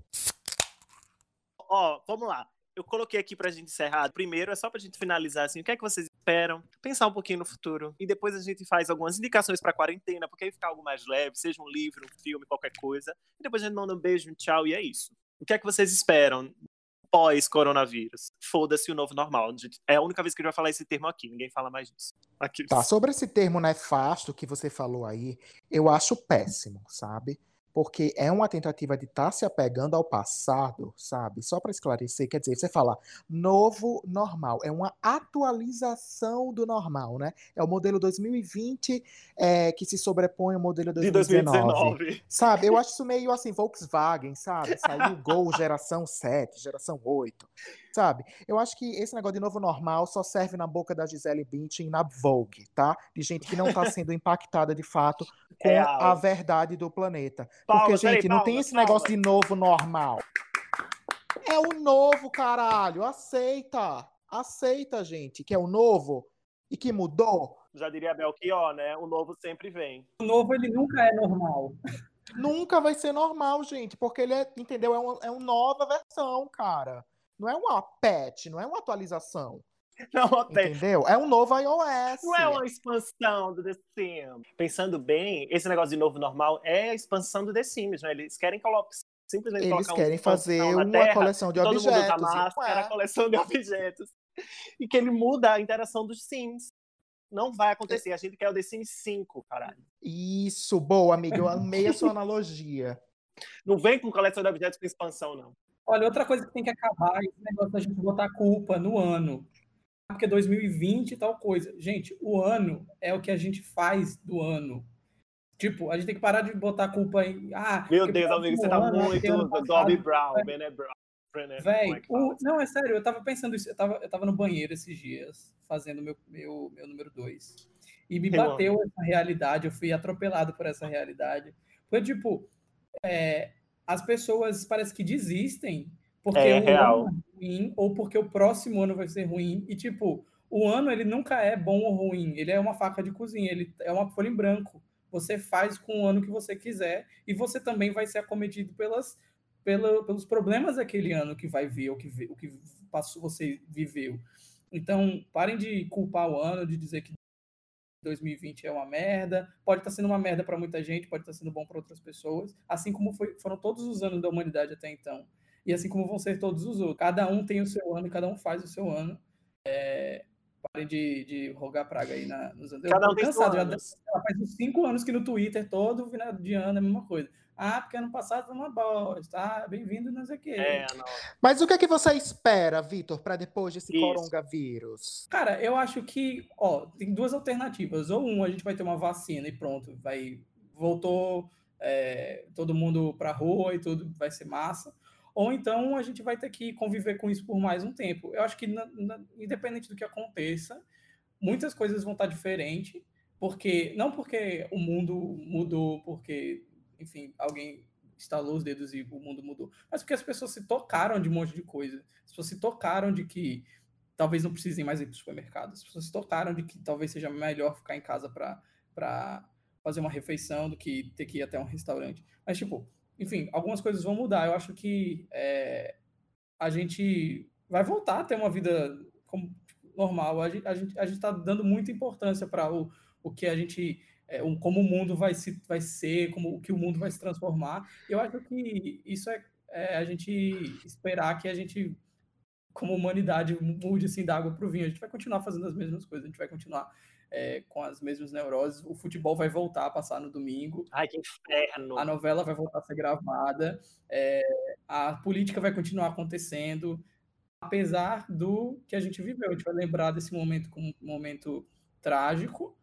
Ó, vamos lá. Eu coloquei aqui pra gente encerrar. Primeiro, é só pra gente finalizar assim, o que é que vocês esperam? Pensar um pouquinho no futuro. E depois a gente faz algumas indicações pra quarentena, porque aí fica algo mais leve, seja um livro, um filme, qualquer coisa. E depois a gente manda um beijo, um tchau, e é isso. O que é que vocês esperam pós-coronavírus. Foda-se o novo normal. É a única vez que a gente vai falar esse termo aqui, ninguém fala mais disso. Aqui. Tá, sobre esse termo nefasto que você falou aí, eu acho péssimo, sabe? Porque é uma tentativa de estar tá se apegando ao passado, sabe? Só para esclarecer, quer dizer, você fala novo normal, é uma atualização do normal, né? É o modelo 2020 é, que se sobrepõe ao modelo 2019, de 2019. Sabe? Eu acho isso meio assim, Volkswagen, sabe? Saiu o Gol geração 7, geração 8 sabe? Eu acho que esse negócio de novo normal só serve na boca da Gisele Bündchen na Vogue, tá? De gente que não está sendo impactada de fato com é a verdade do planeta. Porque, gente, não tem esse negócio de novo normal. É o novo, caralho. Aceita. Aceita, gente, que é o novo e que mudou. Já diria Belchior, né? O novo sempre vem. O novo, ele nunca é normal. Nunca vai ser normal, gente, porque ele é, entendeu? É uma, é uma nova versão, cara. Não é uma patch, não é uma atualização. Não, Entendeu? É um novo iOS. Não é uma expansão do The Sims. Pensando bem, esse negócio de novo normal é a expansão do The Sims, né? Eles querem colocar simplesmente Eles querem um fazer uma terra, coleção de todo objetos. Todo mundo usa máscara, é. coleção de objetos. E que ele muda a interação dos Sims. Não vai acontecer. A gente quer o The Sims 5, caralho. Isso, boa, amiga. Eu amei a sua analogia. Não vem com coleção de objetos com expansão, não. Olha, outra coisa que tem que acabar é esse negócio da gente botar culpa no ano. Porque 2020 e tal coisa. Gente, o ano é o que a gente faz do ano. Tipo, a gente tem que parar de botar culpa em. Ah, Meu Deus, amigo, você tá muito Dobby Brown, Bené Brown. Véi, o... não, é sério, eu tava pensando isso, eu tava, eu tava no banheiro esses dias, fazendo meu, meu, meu número 2. E me bateu essa realidade, eu fui atropelado por essa realidade. Foi tipo, é, as pessoas parece que desistem porque é, o real. ano é ruim ou porque o próximo ano vai ser ruim. E, tipo, o ano ele nunca é bom ou ruim, ele é uma faca de cozinha, ele é uma folha em branco. Você faz com o ano que você quiser e você também vai ser acometido pelas, pela, pelos problemas daquele ano que vai vir, o que, o que passou, você viveu. Então, parem de culpar o ano, de dizer que 2020 é uma merda. Pode estar sendo uma merda para muita gente, pode estar sendo bom para outras pessoas, assim como foi, foram todos os anos da humanidade até então. E assim como vão ser todos os outros. Cada um tem o seu ano e cada um faz o seu ano. É, parem de, de rogar praga aí na, nos anos. Cada um cansado, já faz uns cinco anos que no Twitter, todo final de ano é a mesma coisa. Ah, porque ano passado foi uma bosta. Ah, bem-vindo, não sei o quê. É, não. Mas o que é que você espera, Vitor, para depois desse Isso. coronavírus? Cara, eu acho que, ó, tem duas alternativas. Ou um, a gente vai ter uma vacina e pronto, vai voltou é, todo mundo pra rua e tudo vai ser massa. Ou então a gente vai ter que conviver com isso por mais um tempo. Eu acho que, na- na- independente do que aconteça, muitas coisas vão estar diferentes, porque não porque o mundo mudou, porque, enfim, alguém estalou os dedos e o mundo mudou, mas porque as pessoas se tocaram de um monte de coisa. As pessoas se tocaram de que talvez não precisem mais ir para o supermercado. As pessoas se tocaram de que talvez seja melhor ficar em casa para fazer uma refeição do que ter que ir até um restaurante. Mas, tipo, enfim, algumas coisas vão mudar. Eu acho que é, a gente vai voltar a ter uma vida como, tipo, normal. A gente a está dando muita importância para o, o que a gente. É, o- como o mundo vai, se, vai ser, como o que o mundo vai se transformar. Eu acho que isso é, é a gente esperar que a gente como humanidade mude assim da água para o vinho. A gente vai continuar fazendo as mesmas coisas, a gente vai continuar é, com as mesmas neuroses. O futebol vai voltar a passar no domingo, Ai, que inferno. a novela vai voltar a ser gravada, é, a política vai continuar acontecendo, apesar do que a gente viveu. A gente vai lembrar desse momento como um momento trágico.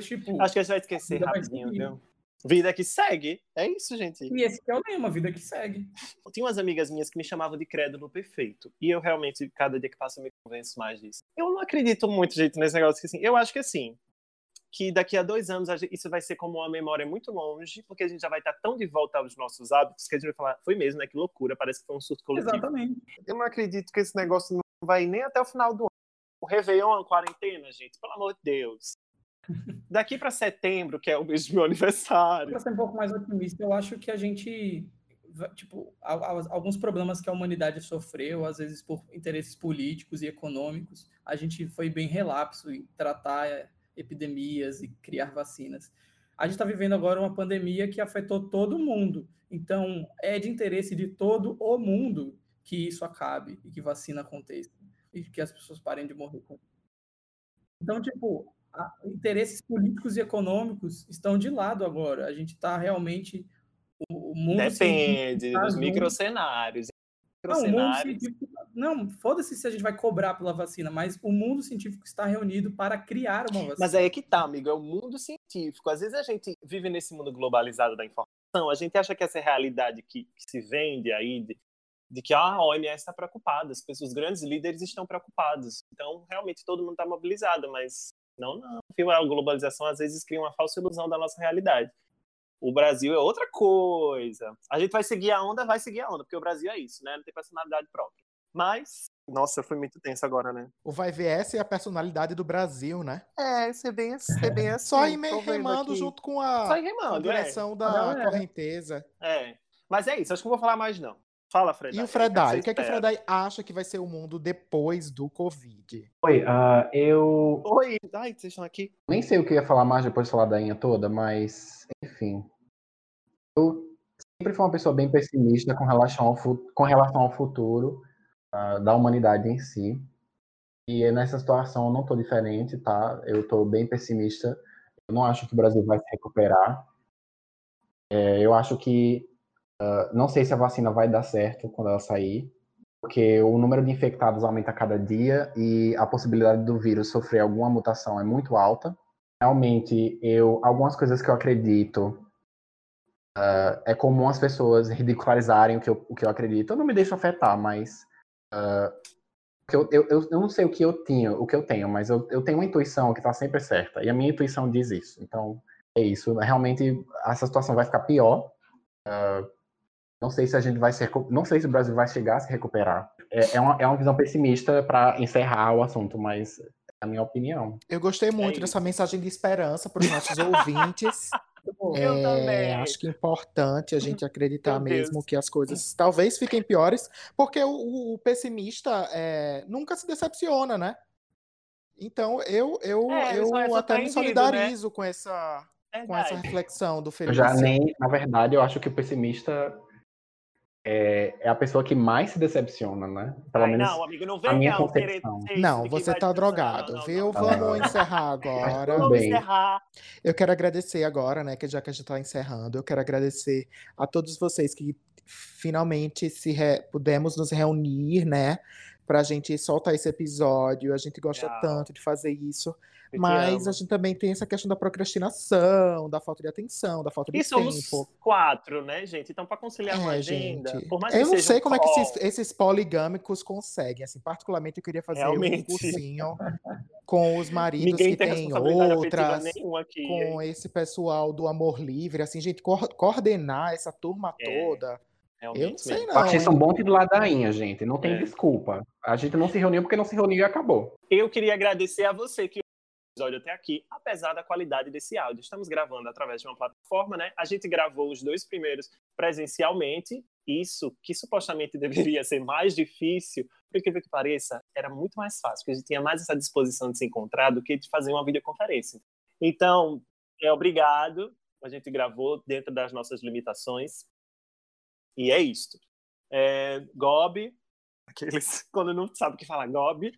Tipo, Acho que a gente vai esquecer rapidinho, viu? Vida que segue. É isso, gente. e esse que é o lema, a vida que segue. Tinha umas amigas minhas que me chamavam de crédulo perfeito. E eu realmente, cada dia que passa, eu me convenço mais disso. Eu não acredito muito, gente, nesse negócio que assim. Eu acho que assim. Que daqui a dois anos isso vai ser como uma memória muito longe, porque a gente já vai estar tão de volta aos nossos hábitos que a gente vai falar, foi mesmo, né? Que loucura, parece que foi um surto coletivo. Exatamente. Eu não acredito que esse negócio não vai nem até o final do ano. O Réveillon, a quarentena, gente, pelo amor de Deus. Daqui para setembro, que é o mês do meu aniversário. Para ser um pouco mais otimista, eu acho que a gente, tipo, alguns problemas que a humanidade sofreu, às vezes por interesses políticos e econômicos, a gente foi bem relapso em tratar eh, epidemias e criar vacinas. A gente está vivendo agora uma pandemia que afetou todo mundo. Então, é de interesse de todo o mundo que isso acabe e que vacina aconteça e que as pessoas parem de morrer então, tipo, interesses políticos e econômicos estão de lado agora. A gente está realmente. O, o mundo Depende tá dos microcenários. Não, Microcenários. científico. Não, foda-se se a gente vai cobrar pela vacina, mas o mundo científico está reunido para criar uma vacina. Mas aí é que tá, amigo, é o mundo científico. Às vezes a gente vive nesse mundo globalizado da informação, a gente acha que essa realidade que, que se vende aí, de, de que ah, a OMS está preocupada, as pessoas, os grandes líderes estão preocupados. Então, realmente, todo mundo está mobilizado, mas não, não. Viu? A globalização às vezes cria uma falsa ilusão da nossa realidade. O Brasil é outra coisa. A gente vai seguir a onda, vai seguir a onda, porque o Brasil é isso, né? Não tem personalidade própria. Mas, nossa, foi muito tenso agora, né? O vai ver essa é a personalidade do Brasil, né? É, ser bem, ser bem assim. Só ir vendo remando aqui. junto com a, Só ir com a remando, é. direção da Não, é. correnteza. É. Mas é isso, acho que não vou falar mais, não. Fala, Fred. E o Fredai? O que é que o Fredai acha que vai ser o mundo depois do Covid? Oi, ah, eu Oi, ai, vocês estão aqui. nem sei o que eu ia falar mais depois de falar da Inha toda, mas, enfim. Eu sempre fui uma pessoa bem pessimista com relação ao, fu- com relação ao futuro ah, da humanidade em si. E nessa situação eu não estou diferente, tá? Eu estou bem pessimista. Eu não acho que o Brasil vai se recuperar. É, eu acho que. Ah, não sei se a vacina vai dar certo quando ela sair, porque o número de infectados aumenta a cada dia e a possibilidade do vírus sofrer alguma mutação é muito alta. Realmente, eu algumas coisas que eu acredito ah, é comum as pessoas ridicularizarem o que eu, o que eu acredito. Eu não me deixo afetar, mas que eu, eu, eu não sei o que eu tinha, o que eu tenho, mas eu, eu tenho uma intuição que está sempre certa e a minha intuição diz isso. Então é isso. Realmente essa situação vai ficar pior. Ah, não sei se a gente vai se recu- não sei se o Brasil vai chegar a se recuperar. É, é, uma, é uma visão pessimista para encerrar o assunto, mas É a minha opinião. Eu gostei muito isso. dessa mensagem de esperança para os nossos ouvintes. Eu É, também. acho que é importante a gente acreditar Meu Deus. mesmo que as coisas talvez fiquem piores, porque o, o- pessimista é, nunca se decepciona, né? Então eu, eu, É, só é eu até me surpreendido, solidarizo com essa, com essa reflexão do Eu Felipe. já nem, na verdade, eu acho que o pessimista é, é a pessoa que mais se decepciona, né? Pelo Ai, menos não, amigo, não a vem minha não querer concepção. Não, você tá drogado, não, não, viu? não, Vamos não. encerrar agora. Tudo Vamos encerrar. Eu quero agradecer agora, né, que já que a gente está encerrando, eu quero agradecer a todos vocês que finalmente se re- pudemos nos reunir, né, para a gente soltar esse episódio. A gente gosta tanto de fazer isso, mas a gente também tem essa questão da procrastinação, da falta de atenção, da falta de E somos tempo. quatro, né, gente? Então, para conciliar uma É, agenda, gente. por mais Eu que não seja sei um como é que call, esses, esses poligâmicos conseguem. Assim, particularmente, eu queria fazer um Realmente. cursinho com os maridos ninguém que tem têm responsabilidade outras aqui. com esse pessoal do amor livre, assim, gente, coor- coordenar essa turma É, toda. realmente Eu não sei, não. Batista é um hein? bom de ladainha, gente. Não tem É. desculpa. A gente não se reuniu porque não se reuniu e acabou. Eu queria agradecer a você que episódio até aqui, apesar da qualidade desse áudio. Estamos gravando através de uma plataforma, né? A gente gravou os dois primeiros presencialmente. Isso, que supostamente deveria ser mais difícil, por incrível que pareça, era muito mais fácil, porque a gente tinha mais essa disposição de se encontrar do que de fazer uma videoconferência. Então, é obrigado. A gente gravou dentro das nossas limitações. E é isto. É, Gob, aqueles quando não sabe o que falar, Gob.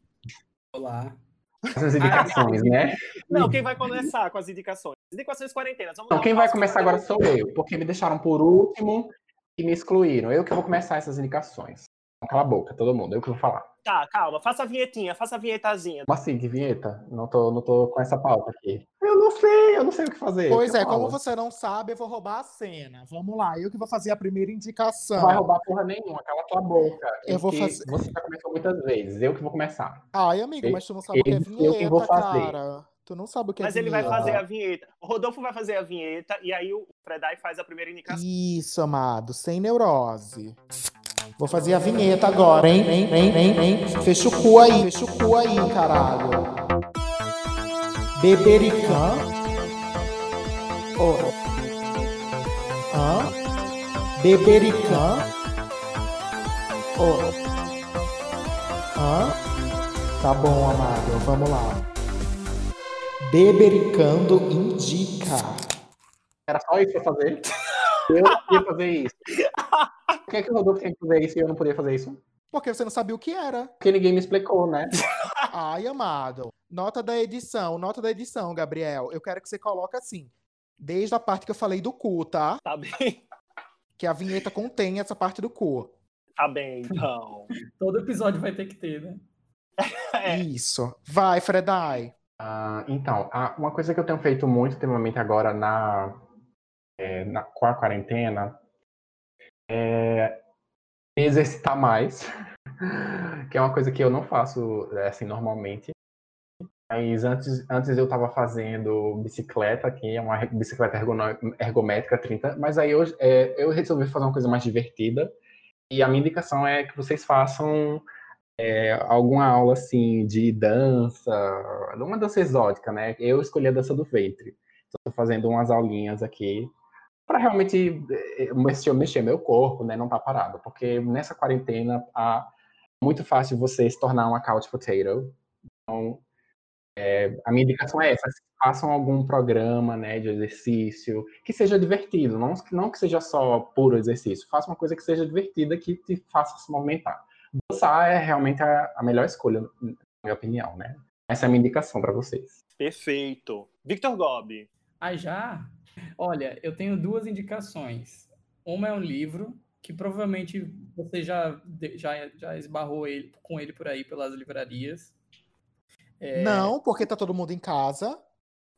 Olá. Essas indicações, né? Não, quem vai começar com as indicações? Indicações quarentenas. Vamos Então, um quem vai começar agora sou eu, porque me deixaram por último e me excluíram. Eu que vou começar essas indicações. Cala a boca, todo mundo. Eu que vou falar. Tá, calma, faça a vinhetinha, faça a vinhetazinha. Como assim, que vinheta? Não tô, não tô com essa pauta aqui. Eu não sei, eu não sei o que fazer. Pois Você é, como você não sabe, eu vou roubar a cena. Vamos lá, eu que vou fazer a primeira indicação. Não vai roubar porra nenhuma, cala tua boca. Eu vou Que fazer- Você já começou muitas vezes, eu que vou começar. Ai, amigo, mas tu não sabe o que é Eu- eu que vou vinheta, fazer. cara. Tu não sabe o que Mas é ele vai vinheta. fazer a vinheta. O Rodolfo vai fazer a vinheta e aí o Fredai faz a primeira indicação. Isso, amado, sem neurose. Vou fazer a vinheta agora, hein? Hein, hein, hein, hein? Fecha o cu aí, fecha o cu aí, caralho. Bebericã. Oh. Hã? Bebericã. Oh. Hã? Tá bom, amado, vamos lá. Bebericando indica. Era só isso pra fazer? Eu ia fazer isso. Por que, que o Rodolfo tem que fazer isso e eu não podia fazer isso? Porque você não sabia o que era. Porque ninguém me explicou, né? Ai, amado. Nota da edição, nota da edição, Gabriel. Eu quero que você coloque assim. Desde a parte que eu falei do cu, tá? Tá bem? Que a vinheta contém essa parte do cu. Tá bem, então. Todo episódio vai ter que ter, né? É. Isso. Vai, Fredai. Ah, então, uma coisa que eu tenho feito muito ultimamente agora na, é, na, com a quarentena é exercitar mais, que é uma coisa que eu não faço é, assim normalmente. Mas antes, antes eu estava fazendo bicicleta, que é uma bicicleta ergométrica 30, mas aí eu, é, eu resolvi fazer uma coisa mais divertida. E a minha indicação é que vocês façam é, alguma aula assim de dança, uma dança exótica, né? Eu escolhi a dança do ventre. Estou fazendo umas aulinhas aqui para realmente eh, mexer, mexer meu corpo, né? Não tá parado, porque nessa quarentena é muito fácil você se tornar uma couch potato. Então, é, a minha indicação é essa: façam algum programa, né, de exercício que seja divertido, não, não que seja só puro exercício. Faça uma coisa que seja divertida, que te faça se movimentar dançar é realmente a, a melhor escolha, na minha opinião, né? Essa é a minha indicação para vocês. Perfeito. Victor Gobi. Ah, já? Olha, eu tenho duas indicações. Uma é um livro que provavelmente você já, já, já esbarrou ele, com ele por aí pelas livrarias. É, Não, porque tá todo mundo em casa.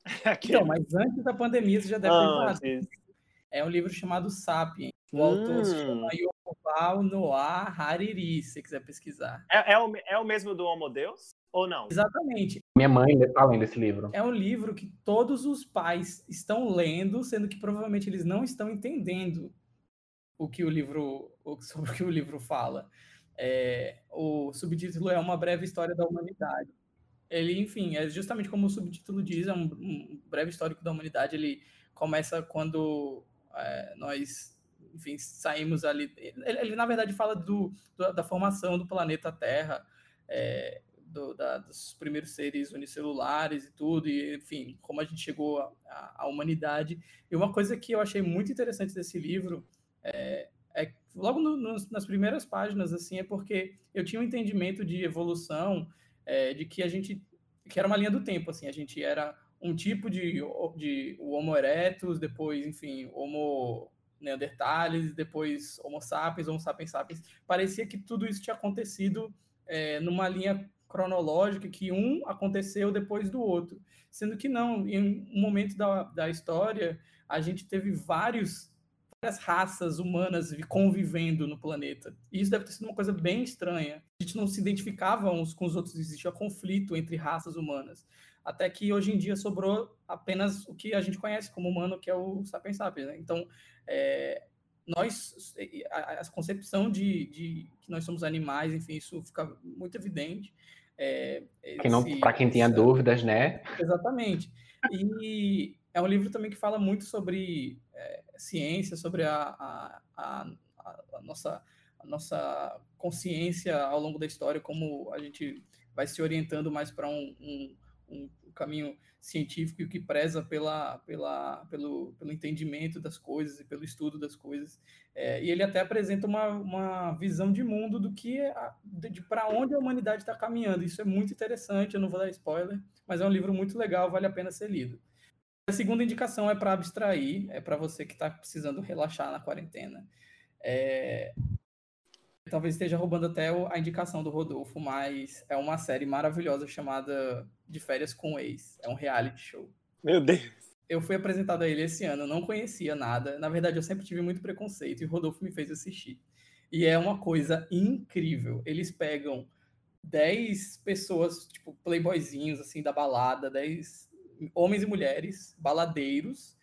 Então, mas antes da pandemia você já deve ter esbarrado. Antes. É um livro chamado Sapiens. O autor se Hum. chama Yuval Noah Hariri, se você quiser pesquisar. É, é o, é o mesmo do Homo Deus? Ou não? Exatamente. Minha mãe está lendo esse livro. É um livro que todos os pais estão lendo, sendo que provavelmente eles não estão entendendo o que o livro, o- sobre o que o livro fala. É, o subtítulo é Uma Breve História da Humanidade. ele, enfim, é justamente como o subtítulo diz, é um, um breve histórico da humanidade. Ele começa quando é, nós, enfim, saímos ali. Ele, ele, na verdade, fala do, do, da formação do planeta Terra, é, do, da, dos primeiros seres unicelulares e tudo, e, enfim, como a gente chegou à humanidade. E uma coisa que eu achei muito interessante desse livro é, é logo no, no, nas primeiras páginas, assim, é porque eu tinha um entendimento de evolução, é, de que a gente, que era uma linha do tempo, assim, a gente era um tipo de, de Homo erectus, depois, enfim, Homo neanderthalis, depois Homo sapiens, Homo sapiens sapiens. Parecia que tudo isso tinha acontecido é, numa linha cronológica, que um aconteceu depois do outro. Sendo que não, em um momento da, da história, a gente teve vários várias raças humanas convivendo no planeta. E isso deve ter sido uma coisa bem estranha. A gente não se identificava uns com os outros, existia conflito entre raças humanas. Até que hoje em dia sobrou apenas o que a gente conhece como humano, que é o Sapiens Sapiens. Né? Então, é, nós, a, a concepção de, de, que nós somos animais, enfim, isso fica muito evidente. É, Para quem tinha dúvidas, né? Exatamente. E é um livro também que fala muito sobre é, ciência, sobre a, a, a, a, nossa, nossa consciência ao longo da história, como a gente vai se orientando mais para um, um, um, caminho científico e que preza pela, pela, pelo, pelo entendimento das coisas e pelo estudo das coisas. É, e ele até apresenta uma, uma visão de mundo do que de, de para onde a humanidade está caminhando. Isso é muito interessante, eu não vou dar spoiler, mas é um livro muito legal, vale a pena ser lido. A segunda indicação é para abstrair, é para você que está precisando relaxar na quarentena. É... Talvez esteja roubando até a indicação do Rodolfo, mas é uma série maravilhosa chamada De Férias com o Ex. É um reality show. Meu Deus! Eu fui apresentado a ele esse ano, não conhecia nada. Na verdade, eu sempre tive muito preconceito e o Rodolfo me fez assistir. E é uma coisa incrível. Eles pegam 10 pessoas, tipo, playboyzinhos, assim, da balada, 10 homens e mulheres, baladeiros,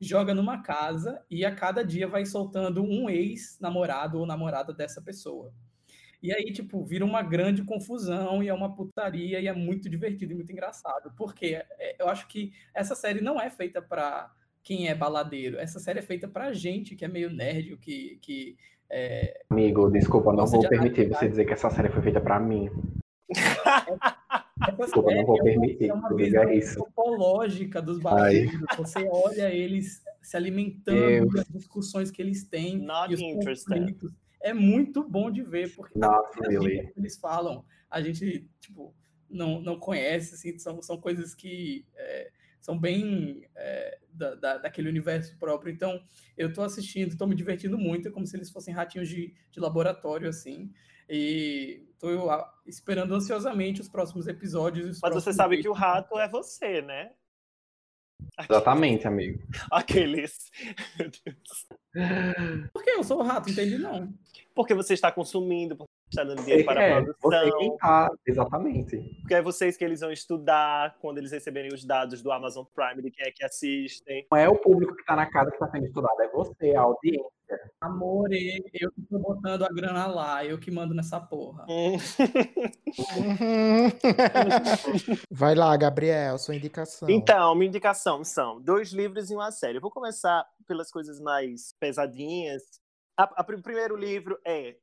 joga numa casa e a cada dia vai soltando um ex-namorado ou namorada dessa pessoa. E aí, tipo, vira uma grande confusão e é uma putaria e é muito divertido e muito engraçado. Porque é, eu acho que essa série não é feita para quem é baladeiro. Essa série é feita pra gente que é meio nerd, que. que é... Amigo, desculpa, não vou permitir você dizer que essa série foi feita para mim. Desculpa, não vou permitir. É uma visão isso. antropológica dos baladeiros. Você olha eles se alimentando das discussões que eles têm. Not e os conflitos. É muito bom de ver, porque Not really. eles falam, a gente, tipo, não, não conhece, assim, são, são coisas que é, são bem é, da, da, daquele universo próprio. Então, eu tô assistindo, tô me divertindo muito, é como se eles fossem ratinhos de, de laboratório, assim. E tô esperando ansiosamente os próximos episódios. Os Mas próximos você sabe que o rato é você, né? Exatamente, amigo. Aqueles. Por que eu sou o rato? Entendi, não. Porque você está consumindo, porque está dando dinheiro para é, a produção. Você quem tá, exatamente. Porque é vocês que eles vão estudar quando eles receberem os dados do Amazon Prime de quem é que assistem. Não é o público que está na casa que está sendo estudado, é você, a audiência. Amor, eu que tô botando a grana lá, eu que mando nessa porra. Vai lá, Gabriel, sua indicação. Então, minha indicação são dois livros e uma série. Eu vou começar pelas coisas mais pesadinhas. o primeiro livro é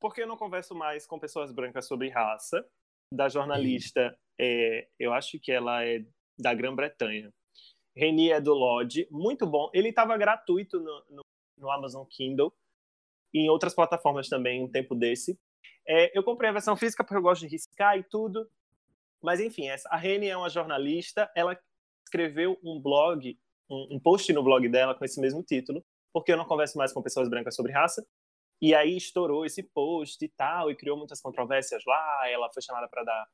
Por que eu não converso mais com pessoas brancas sobre raça? Da jornalista, é, eu acho que ela é da Grã-Bretanha. Renier do Lodge, muito bom. Ele estava gratuito no, no no Amazon Kindle e em outras plataformas também um tempo desse. É, eu comprei a versão física porque eu gosto de riscar e tudo. Mas enfim, essa, a Reni é uma jornalista, ela escreveu um blog, um, um post no blog dela com esse mesmo título, porque eu não converso mais com pessoas brancas sobre raça. E aí estourou esse post e tal, e criou muitas controvérsias lá. Ela foi chamada para dar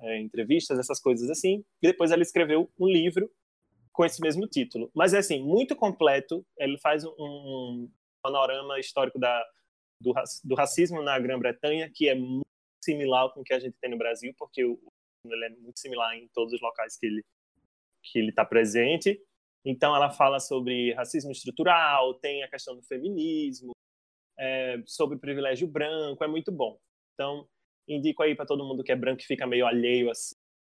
é, entrevistas, essas coisas assim. E depois ela escreveu um livro com esse mesmo título. Mas é assim, muito completo. Ele faz um, um panorama histórico da, do, do racismo na Grã-Bretanha, que é muito similar com o que a gente tem no Brasil, porque o, ele é muito similar em todos os locais que ele que ele está presente. Então, ela fala sobre racismo estrutural, tem a questão do feminismo, é, sobre privilégio branco, é muito bom. Então, indico aí para todo mundo que é branco e fica meio alheio assim,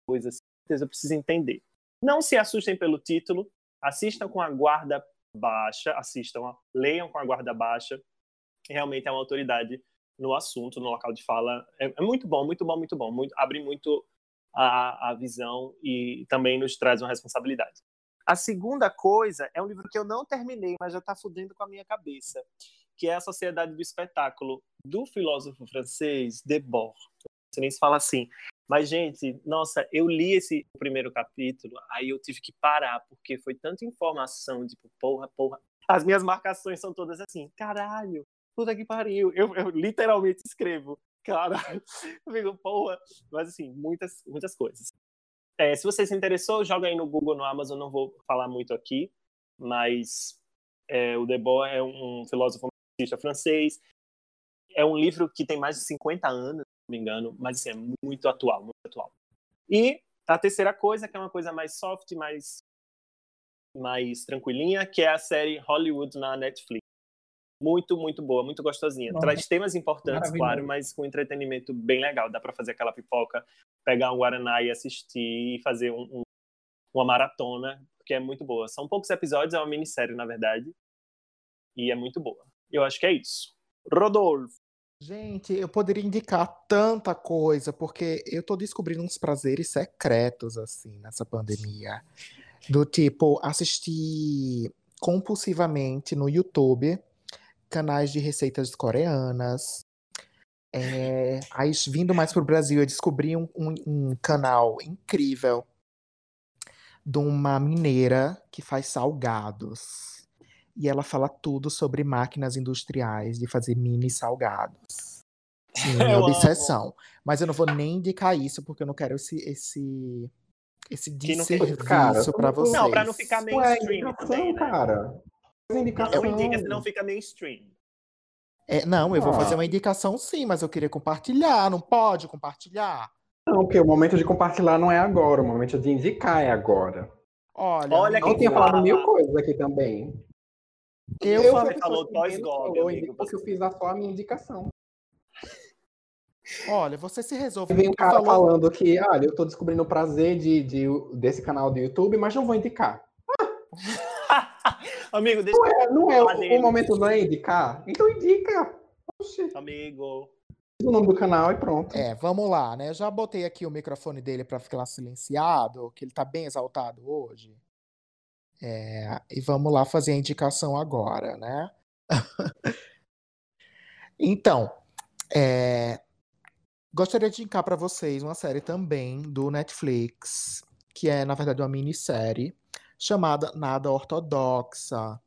coisa, certeza eu preciso entender. Não se assustem pelo título, assistam com a guarda baixa, assistam, leiam com a guarda baixa. Realmente é uma autoridade no assunto, no local de fala. É, é muito bom, muito bom, muito bom. Muito, abre muito a, a visão e também nos traz uma responsabilidade. A segunda coisa é um livro que eu não terminei, mas já está fudendo com a minha cabeça, que é A Sociedade do Espetáculo, do filósofo francês Debord. Você nem se fala assim. Mas, gente, nossa, eu li esse primeiro capítulo, aí eu tive que parar, porque foi tanta informação, tipo, porra, porra. As minhas marcações são todas assim, caralho, puta que pariu. Eu, eu literalmente escrevo, caralho. Eu digo, porra. Mas, assim, muitas, muitas coisas. É, se você se interessou, joga aí no Google, no Amazon, não vou falar muito aqui, mas é, o Debord é um filósofo francês. É um livro que tem mais de 50 anos, me engano, mas assim, é muito atual, muito atual. E a terceira coisa, que é uma coisa mais soft, mais, mais tranquilinha, que é a série Hollywood na Netflix. Muito, muito boa, muito gostosinha. Traz temas importantes, claro, mas com entretenimento bem legal. Dá para fazer aquela pipoca, pegar um Guaraná e assistir e fazer um, um, uma maratona, porque é muito boa. São poucos episódios, é uma minissérie, na verdade. E é muito boa. Eu acho que é isso. Rodolfo. Gente, eu poderia indicar tanta coisa, porque eu tô descobrindo uns prazeres secretos, assim, nessa pandemia. Do tipo, assistir compulsivamente no YouTube canais de receitas coreanas. É, aí, vindo mais pro Brasil, eu descobri um, um, um canal incrível de uma mineira que faz salgados e ela fala tudo sobre máquinas industriais de fazer mini salgados. Sim, minha obsessão. Amo. Mas eu não vou nem indicar isso porque eu não quero esse esse esse desserviço para vocês. Não, para não ficar mainstream Ué, também, né? cara. Indicação. Não indica se não fica mainstream. É, não, eu vou ah. fazer uma indicação sim, mas eu queria compartilhar. Não pode compartilhar? Não, porque o momento de compartilhar não é agora, o momento de indicar é agora. Olha, Olha não tinha falado mil coisas aqui também. Eu, eu falei, falou Toys Gob, amigo. Porque eu fiz a só a minha indicação. Olha, você se resolve. Vem um cara falou... falando que, olha, eu tô descobrindo o prazer de, de, desse canal do YouTube, mas não vou indicar. Amigo, deixa não é, não é o, o, momento não é indicar? Então indica. Oxi. Amigo. O nome do canal e pronto. É, vamos lá, né? Já botei aqui o microfone dele para ficar silenciado, que ele tá bem exaltado hoje. É, e vamos lá fazer a indicação agora, né? então, é, gostaria de indicar para vocês uma série também do Netflix, que é, na verdade, uma minissérie chamada Nada Ortodoxa.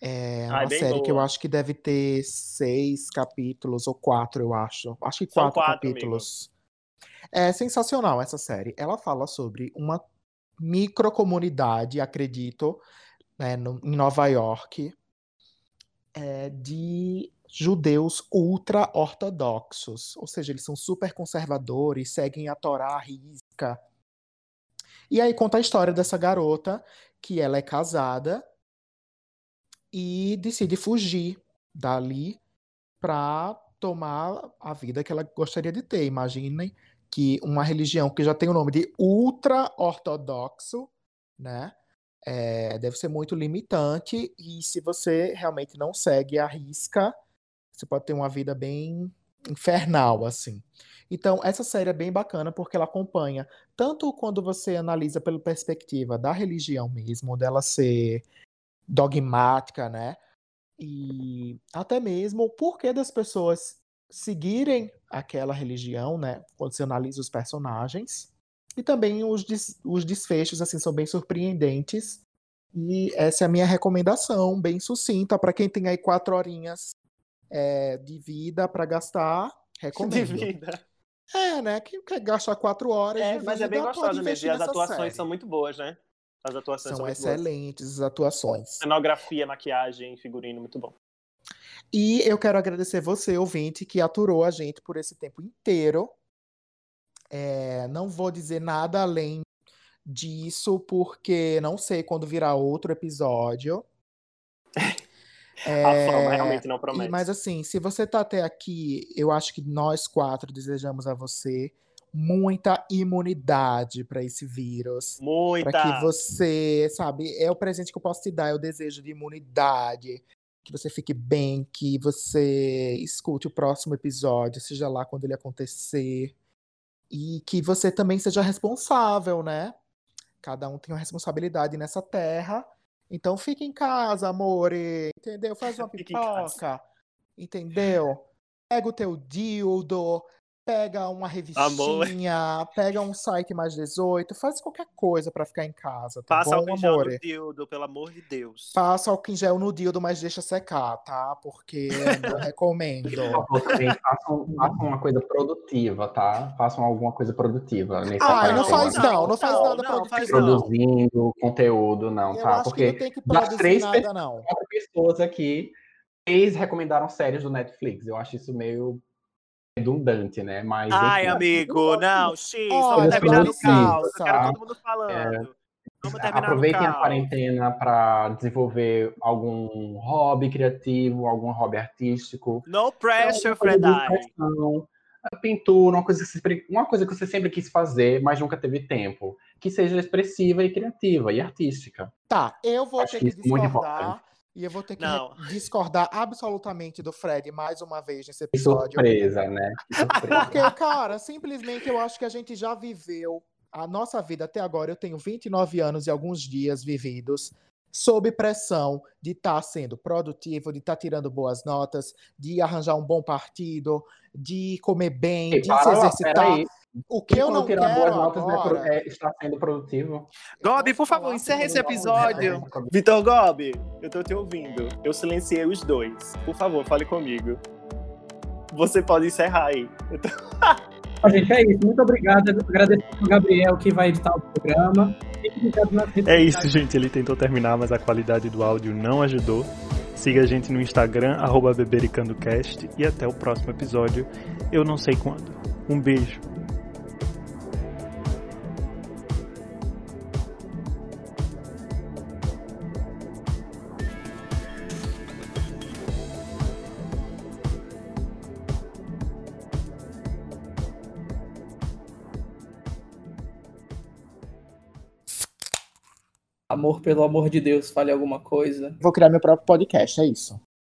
É uma série boa. que eu acho que deve ter seis capítulos, ou quatro, eu acho. Acho que quatro, quatro capítulos. É sensacional essa série. Ela fala sobre uma microcomunidade, acredito, né, no, em Nova York, é, de judeus ultra-ortodoxos. Ou seja, eles são super conservadores, seguem a Torá à risca. E aí conta a história dessa garota, que ela é casada e decide fugir dali para tomar a vida que ela gostaria de ter. Imaginem que uma religião que já tem o nome de ultra-ortodoxo, né? É, deve ser muito limitante e se você realmente não segue a risca, você pode ter uma vida bem infernal, assim. Então, essa série é bem bacana porque ela acompanha tanto quando você analisa pela perspectiva da religião mesmo, dela ser dogmática, né? E até mesmo o porquê das pessoas seguirem aquela religião, né? Quando você analisa os personagens. E também os, des os desfechos, assim, são bem surpreendentes. E essa é a minha recomendação, bem sucinta, para quem tem aí quatro horinhas é, de vida para gastar, recomendo. De vida. É, né? Quem quer gastar quatro horas. É, mas é bem gostosa mesmo. E as atuações série. são muito boas, né? As atuações são, são excelentes, as atuações. Cenografia, maquiagem, figurino, muito bom. E eu quero agradecer você, ouvinte, que aturou a gente por esse tempo inteiro. É, não vou dizer nada além disso, porque não sei quando virá outro episódio. É, a fama realmente não promete. Mas assim, se você tá até aqui, eu acho que nós quatro desejamos a você muita imunidade para esse vírus. Muita. Para que você, sabe, é o presente que eu posso te dar, é o desejo de imunidade. Que você fique bem, que você escute o próximo episódio, seja lá quando ele acontecer. E que você também seja responsável, né? Cada um tem uma responsabilidade nessa terra. Então fique em casa, amore. Entendeu? Faz uma pipoca. Entendeu? Pega o teu dildo, pega uma revistinha, amor. pega um site mais 18, faz qualquer coisa para ficar em casa, tá Passa bom, álcool gel no dildo, pelo amor de Deus. Passa álcool gel no dildo, mas deixa secar, tá? Porque eu recomendo. façam, façam uma coisa produtiva, tá? Façam alguma coisa produtiva. Ah, não faz não, não faz nada não, produtivo. Produzindo conteúdo, não, eu tá? Porque das três nada, pessoas, não. quatro pessoas aqui, três recomendaram séries do Netflix. Eu acho isso meio redundante, né? Mas, Ai, enfim, amigo, não, X, vamos terminar no caos. Eu quero todo mundo falando. É, aproveitem a quarentena para desenvolver algum hobby criativo, algum hobby artístico. No pressure, Fred. Pintura, uma coisa, que você, uma coisa que você sempre quis fazer, mas nunca teve tempo. Que seja expressiva e criativa e artística. Tá, eu vou Acho ter que, que discordar e eu vou ter que discordar absolutamente do Fred mais uma vez nesse episódio. Que surpresa, né? Que surpresa. Porque, cara, simplesmente eu acho que a gente já viveu a nossa vida até agora. Eu tenho 29 anos e alguns dias vividos sob pressão de estar tá sendo produtivo, de estar tá tirando boas notas, de arranjar um bom partido, de comer bem, e de se exercitar. O que eu não quero boas notas né, agora... é, está sendo produtivo. Gobi, por favor, encerre esse episódio. Vitor Gobi, eu tô te ouvindo. Eu silenciei os dois. Por favor, fale comigo. Você pode encerrar aí. Tô... gente, é isso. Muito obrigado. Agradeço ao Gabriel que vai editar o programa. É isso, gente. Ele tentou terminar, mas a qualidade do áudio não ajudou. Siga a gente no Instagram, bebericandocast. E até o próximo episódio. Eu não sei quando. Um beijo. Amor, pelo amor de Deus, fale alguma coisa. Vou criar meu próprio podcast, é isso.